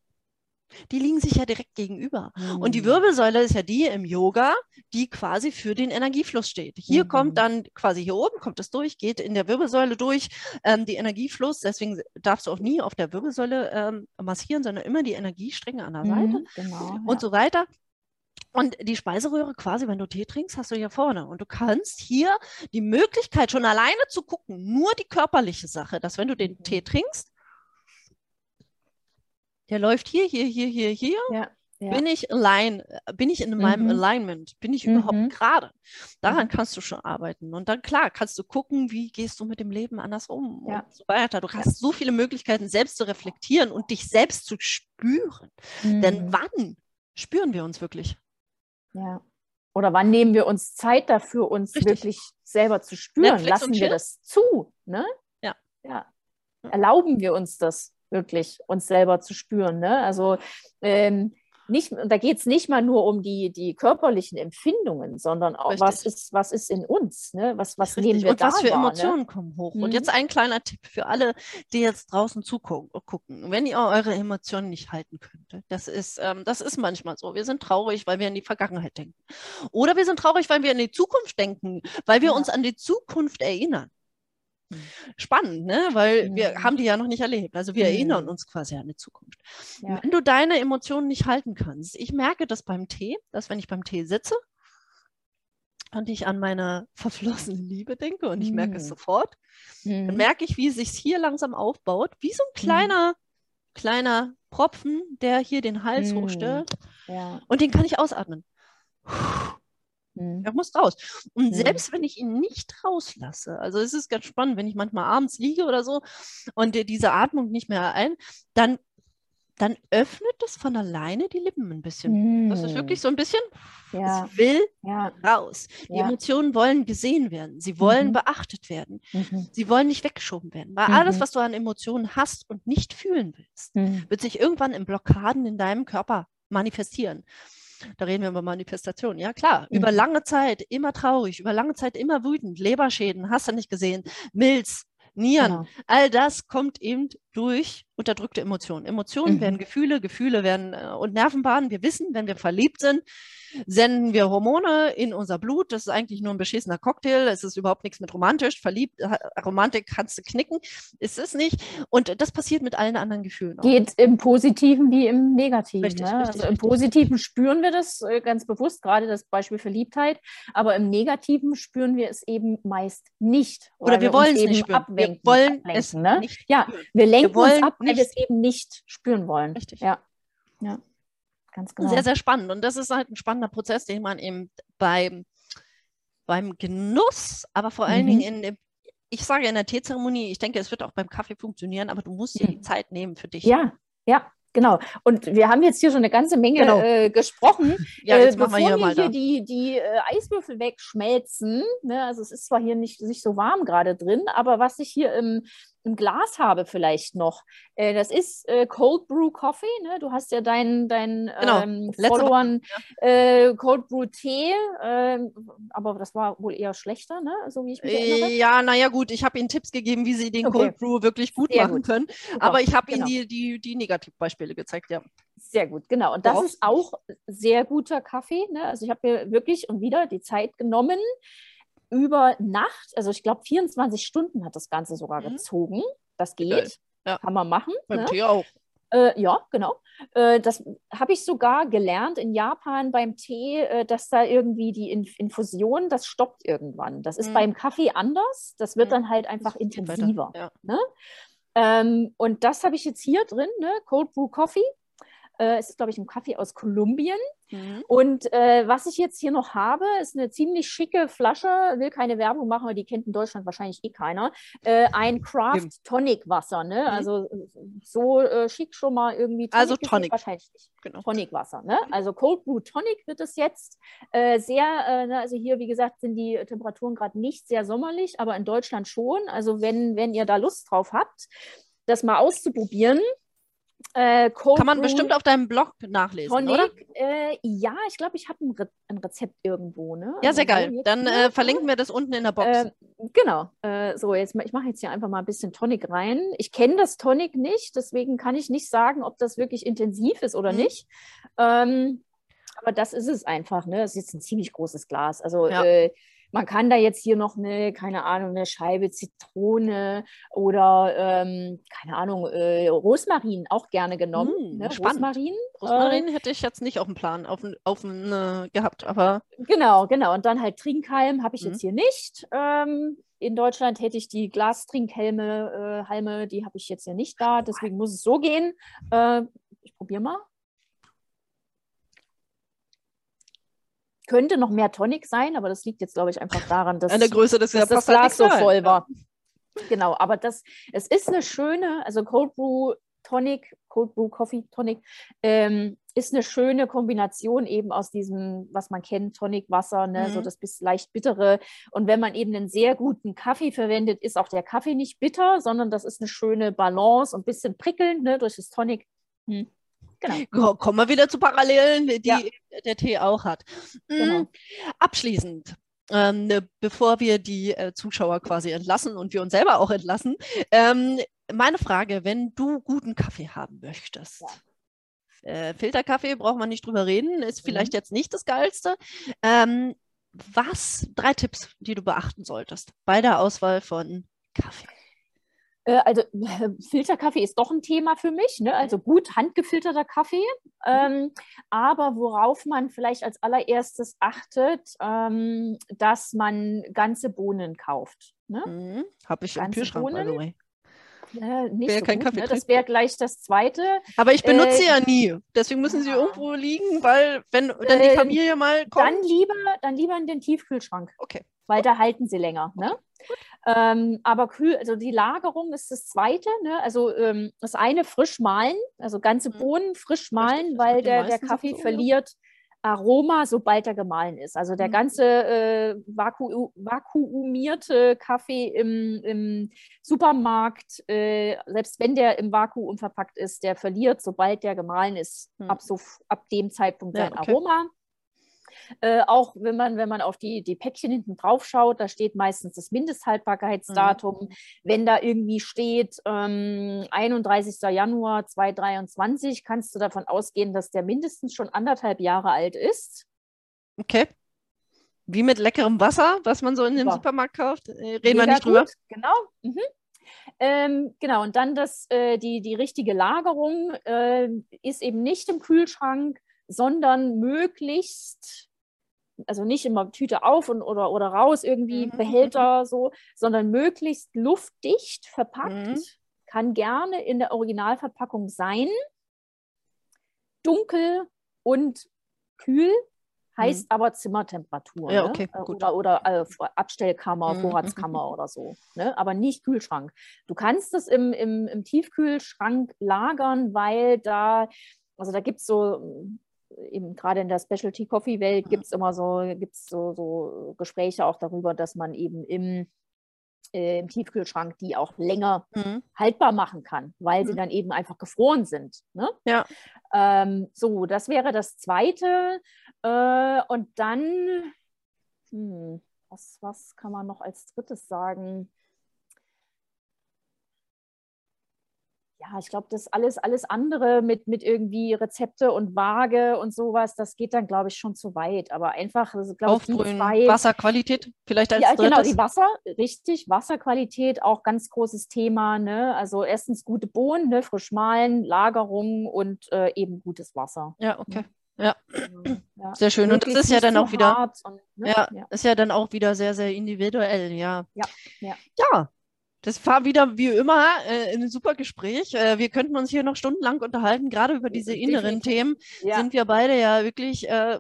die liegen sich ja direkt gegenüber. Mhm. Und die mhm. Wirbelsäule ist ja die im Yoga, die quasi für den Energiefluss steht. Hier mhm. kommt dann quasi hier oben, kommt es durch, geht in der Wirbelsäule durch, ähm, die Energiefluss. Deswegen darfst du auch nie auf der Wirbelsäule ähm, massieren, sondern immer die Energiestränge an der Seite mhm, genau, und ja. so weiter. Und die Speiseröhre quasi, wenn du Tee trinkst, hast du hier vorne. Und du kannst hier die Möglichkeit, schon alleine zu gucken, nur die körperliche Sache, dass wenn du den mhm. Tee trinkst, der läuft hier, hier, hier, hier, hier. Ja, ja. Bin ich align, bin ich in meinem mhm. Alignment, bin ich mhm. überhaupt gerade? Daran mhm. kannst du schon arbeiten. Und dann klar, kannst du gucken, wie gehst du mit dem Leben anders um ja. und so weiter. Du hast so viele Möglichkeiten, selbst zu reflektieren und dich selbst zu spüren. Denn mhm. wann spüren wir uns wirklich? Ja. Oder wann nehmen wir uns Zeit dafür, uns Richtig. wirklich selber zu spüren? Netflix Lassen wir das zu? Ne? Ja. ja. Erlauben wir uns das? Wirklich uns selber zu spüren. Ne? Also ähm, nicht, da geht es nicht mal nur um die, die körperlichen Empfindungen, sondern auch, was ist, was ist in uns, ne? was, was nehmen wir Und da was für wahr, Emotionen ne? kommen hoch. Mhm. Und jetzt ein kleiner Tipp für alle, die jetzt draußen zugucken. Wenn ihr eure Emotionen nicht halten könnt, das ist, ähm, das ist manchmal so. Wir sind traurig, weil wir in die Vergangenheit denken. Oder wir sind traurig, weil wir in die Zukunft denken, weil wir Ja. uns an die Zukunft erinnern. Spannend, ne? Weil wir Mhm. haben die ja noch nicht erlebt. Also wir erinnern Mhm. uns quasi an die Zukunft. Ja. Wenn du deine Emotionen nicht halten kannst, ich merke das beim Tee, dass wenn ich beim Tee sitze und ich an meine verflossene Liebe denke und ich merke es Mhm. sofort, dann Mhm. merke ich, wie es sich hier langsam aufbaut, wie so ein kleiner, kleiner Propfen, der hier den Hals Mhm. hochstellt Ja. und den kann ich ausatmen. Mhm. Er muss raus. Und Mhm. selbst wenn ich ihn nicht rauslasse, also es ist ganz spannend, wenn ich manchmal abends liege oder so und diese Atmung nicht mehr ein, dann, dann öffnet es von alleine die Lippen ein bisschen. Das ist wirklich so ein bisschen, Mhm. Ja, es will ja. raus. Die Ja. Emotionen wollen gesehen werden. Sie wollen Mhm. beachtet werden. Mhm. Sie wollen nicht weggeschoben werden. Weil alles, Mhm. was du an Emotionen hast und nicht fühlen willst, Mhm. wird sich irgendwann in Blockaden in deinem Körper manifestieren. Da reden wir über Manifestation. Ja, klar. Über Mhm. lange Zeit immer traurig, über lange Zeit immer wütend, Leberschäden, hast du nicht gesehen, Milz, Nieren, Genau. all das kommt eben durch unterdrückte Emotionen. Emotionen Mhm. werden Gefühle, Gefühle werden äh, und Nervenbahnen. Wir wissen, wenn wir verliebt sind, senden wir Hormone in unser Blut. Das ist eigentlich nur ein beschissener Cocktail. Es ist überhaupt nichts mit romantisch. Verliebt, Romantik kannst du knicken. Ist es nicht. Und das passiert mit allen anderen Gefühlen auch. Geht im Positiven wie im Negativen. Richtig, ne? richtig, also im richtig. Positiven spüren wir das äh, ganz bewusst, gerade das Beispiel Verliebtheit, aber im Negativen spüren wir es eben meist nicht. Oder wir uns wollen es nicht spüren. Wir wollen ablenken, es ne? nicht Ja, wir lenken wollen uns ab, weil wir es eben nicht spüren wollen. Richtig. Ja, ja, ganz genau. Sehr, sehr spannend. Und das ist halt ein spannender Prozess, den man eben beim, beim Genuss, aber vor allen Mhm. Dingen in dem, ich sage in der Teezeremonie, ich denke, es wird auch beim Kaffee funktionieren, aber du musst dir die Mhm. Zeit nehmen für dich. Ja, ja, genau. Und wir haben jetzt hier schon eine ganze Menge Genau. äh, gesprochen. Ja, äh, jetzt wir bevor hier wir mal hier die, die äh, Eiswürfel wegschmelzen, ne, also es ist zwar hier nicht, nicht so warm gerade drin, aber was ich hier im, im Glas habe vielleicht noch, äh, das ist äh, Cold Brew Coffee. Ne? Du hast ja deinen dein, Genau. ähm, Followern äh, Cold Brew Tee, ähm, aber das war wohl eher schlechter, ne? so wie ich mich erinnere. Äh, Ja, naja, gut, ich habe Ihnen Tipps gegeben, wie Sie den Okay. Cold Brew wirklich gut Sehr machen gut. können. Super, Aber ich habe genau. Ihnen die, die, die Negativbeispiele gezeigt, ja. Sehr gut, genau. Und das Worauf- ist auch sehr guter Kaffee. Ne? Also ich habe mir wirklich und wieder die Zeit genommen, über Nacht, also ich glaube 24 Stunden hat das Ganze sogar Mhm. gezogen. Das geht, Ja. kann man machen. Beim Ne? Tee auch. Äh, ja, genau. Äh, das habe ich sogar gelernt in Japan beim Tee, äh, dass da irgendwie die Inf Infusion, das stoppt irgendwann. Das ist Mhm. beim Kaffee anders. Das wird Mhm. dann halt einfach intensiver. Ja. Ähm, und das habe ich jetzt hier drin, ne? Cold Brew Coffee. Äh, es ist, glaube ich, ein Kaffee aus Kolumbien. Mhm. Und äh, was ich jetzt hier noch habe, ist eine ziemlich schicke Flasche. Will keine Werbung machen, aber die kennt in Deutschland wahrscheinlich eh keiner. Äh, ein Craft Eben. Tonic Wasser. Ne? Also so äh, schick schon mal irgendwie. Also gesehen? Tonic. Wahrscheinlich nicht. Genau. Tonic Wasser. Ne? Also Cold Brew Tonic wird es jetzt äh, sehr, äh, ne, also hier, wie gesagt, sind die Temperaturen gerade nicht sehr sommerlich, aber in Deutschland schon. Also wenn, wenn ihr da Lust drauf habt, das mal auszuprobieren. Äh, Kann man Brew bestimmt auf deinem Blog nachlesen, oder? Tonic, äh, ja, ich glaube, ich habe ein, Re ein Rezept irgendwo. Ne? Ja, sehr Also so geil. Dann äh, verlinken wir das unten in der Box. äh, genau. Äh, so, jetzt ich mache jetzt hier einfach mal ein bisschen Tonic rein. Ich kenne das Tonic nicht, deswegen kann ich nicht sagen, ob das wirklich intensiv ist oder Mhm. nicht. Ähm, aber das ist es einfach. Ne? Das ist jetzt ein ziemlich großes Glas. Also Ja. äh, man kann da jetzt hier noch eine, keine Ahnung, eine Scheibe Zitrone oder ähm, keine Ahnung, äh, Rosmarin auch gerne genommen. Mm, ne? Rosmarin. Rosmarin hätte ich jetzt nicht auf dem Plan auf, auf äh, gehabt, aber Genau, genau. Und dann halt Trinkhalm habe ich Mhm. jetzt hier nicht. Ähm, in Deutschland hätte ich die Glastrinkhelme, äh, Halme, die habe ich jetzt hier nicht da. Deswegen muss es so gehen. Äh, ich probiere mal. Könnte noch mehr Tonic sein, aber das liegt jetzt, glaube ich, einfach daran, dass, an der Größe des dass das Glas so rein. voll war. Genau, aber das, es ist eine schöne, also Cold Brew Tonic, Cold Brew Coffee Tonic, ähm, ist eine schöne Kombination eben aus diesem, was man kennt, Tonic Wasser, ne, so Mhm. das bis leicht bittere. Und wenn man eben einen sehr guten Kaffee verwendet, ist auch der Kaffee nicht bitter, sondern das ist eine schöne Balance und ein bisschen prickelnd ne, durch das Tonic. Hm. Genau. Kommen wir wieder zu Parallelen, die ja. der Tee auch hat. Mhm. Genau. Abschließend, ähm, ne, bevor wir die äh, Zuschauer quasi entlassen und wir uns selber auch entlassen, ähm, meine Frage, wenn du guten Kaffee haben möchtest, ja. äh, Filterkaffee, braucht man nicht drüber reden, ist mhm. vielleicht jetzt nicht das Geilste. Ähm, was, drei Tipps, die du beachten solltest bei der Auswahl von Kaffee? Äh, also Filterkaffee ist doch ein Thema für mich, ne? also gut handgefilterter Kaffee. Ähm, aber worauf man vielleicht als allererstes achtet, ähm, dass man ganze Bohnen kauft. Ne? Mhm. Habe ich ganze im Kühlschrank, Bohnen. by the way. Äh, nicht so kein gut, Kaffee ne? Das wäre gleich das Zweite. Aber ich benutze äh, ja nie. Deswegen müssen sie irgendwo liegen, weil wenn dann die äh, Familie mal kommt. Dann lieber, dann lieber in den Tiefkühlschrank. Okay. Weil da halten sie länger. Ne? Ähm, aber kühl, also die Lagerung ist das Zweite. Ne? Also ähm, das eine frisch mahlen, also ganze mhm. Bohnen frisch mahlen, weil der, der Kaffee so, verliert. Aroma, sobald er gemahlen ist. Also der mhm. ganze äh, vaku vakuumierte Kaffee im, im Supermarkt, äh, selbst wenn der im Vakuum verpackt ist, der verliert, sobald der gemahlen ist, mhm. ab, so, ab dem Zeitpunkt ja, sein okay. Aroma. Äh, auch wenn man, wenn man auf die, die Päckchen hinten drauf schaut, da steht meistens das Mindesthaltbarkeitsdatum. Mhm. Wenn da irgendwie steht ähm, 31. Januar 2023, kannst du davon ausgehen, dass der mindestens schon anderthalb Jahre alt ist. Okay. Wie mit leckerem Wasser, was man so in dem. Supermarkt kauft. Äh, reden wir nicht drüber. Gut. Genau. Mhm. Ähm, genau, und dann das, äh, die, die richtige Lagerung äh, ist eben nicht im Kühlschrank, sondern möglichst also nicht immer Tüte auf und, oder, oder raus, irgendwie mhm. Behälter so, sondern möglichst luftdicht verpackt. Mhm. Kann gerne in der Originalverpackung sein. Dunkel und kühl, heißt mhm. aber Zimmertemperatur. Ja, okay, ne? Oder, oder äh, Abstellkammer, mhm. Vorratskammer oder so. Ne? Aber nicht Kühlschrank. Du kannst es im, im, im Tiefkühlschrank lagern, weil da, also da gibt es so eben gerade in der Specialty Coffee Welt gibt es immer so, gibt's so, so Gespräche auch darüber, dass man eben im, äh, im Tiefkühlschrank die auch länger mhm. haltbar machen kann, weil mhm. sie dann eben einfach gefroren sind. Ne? Ja. Ähm, so, das wäre das Zweite. Äh, und dann, hm, was, was kann man noch als drittes sagen? Ja, ich glaube, das alles, alles andere mit, mit irgendwie Rezepte und Waage und sowas, das geht dann, glaube ich, schon zu weit. Aber einfach, also, Aufbrühen, zwei, Wasserqualität vielleicht als ja, drittes. Genau, die Wasser, richtig, Wasserqualität auch ganz großes Thema. Ne? Also erstens gute Bohnen, ne? frisch mahlen, Lagerung und äh, eben gutes Wasser. Ja, okay. Ja. ja. sehr schön. Und das ist ja dann auch wieder, und, ne? ja, ja, ist ja dann auch wieder sehr, sehr individuell, ja. Ja, ja. ja das war wieder wie immer äh, ein super Gespräch. Äh, wir könnten uns hier noch stundenlang unterhalten, gerade über diese inneren Themen. Ja. Sind wir beide ja wirklich äh,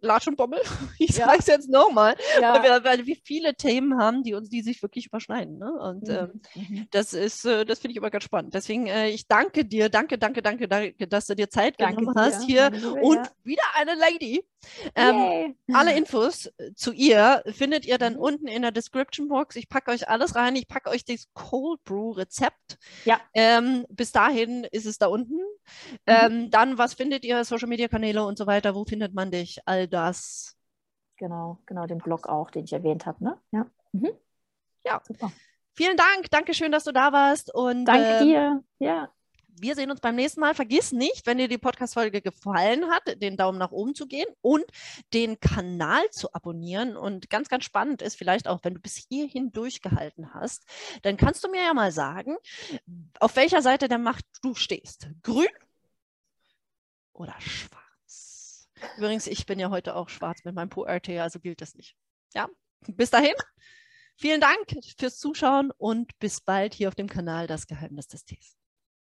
Latsch und Bommel. Ich ja. sage es jetzt nochmal, ja. weil, wir, weil wir viele Themen haben, die uns, die sich wirklich überschneiden. Ne? Und mhm. ähm, mhm. das ist, äh, das finde ich immer ganz spannend. Deswegen, äh, ich danke dir, danke, danke, danke, danke, dass du dir Zeit danke genommen dir. hast hier und wieder eine Lady. Ähm, alle Infos zu ihr findet ihr dann mhm. unten in der Description Box. Ich packe euch alles rein. Ich packe euch das Cold Brew Rezept. Ja. Ähm, bis dahin ist es da unten. Mhm. Ähm, dann, was findet ihr? Social Media Kanäle und so weiter. Wo findet man dich? All das. Genau, genau, den Blog auch, den ich erwähnt habe. Ne? Ja. Mhm. Ja. Super. Vielen Dank. Dankeschön, dass du da warst. Und, Danke äh, dir. Ja. Wir sehen uns beim nächsten Mal. Vergiss nicht, wenn dir die Podcast-Folge gefallen hat, den Daumen nach oben zu gehen und den Kanal zu abonnieren. Und ganz, ganz spannend ist vielleicht auch, wenn du bis hierhin durchgehalten hast, dann kannst du mir ja mal sagen, auf welcher Seite der Macht du stehst. Grün oder schwarz? Übrigens, ich bin ja heute auch schwarz mit meinem ProRT, also gilt das nicht. Ja, bis dahin. Vielen Dank fürs Zuschauen und bis bald hier auf dem Kanal Das Geheimnis des Tees.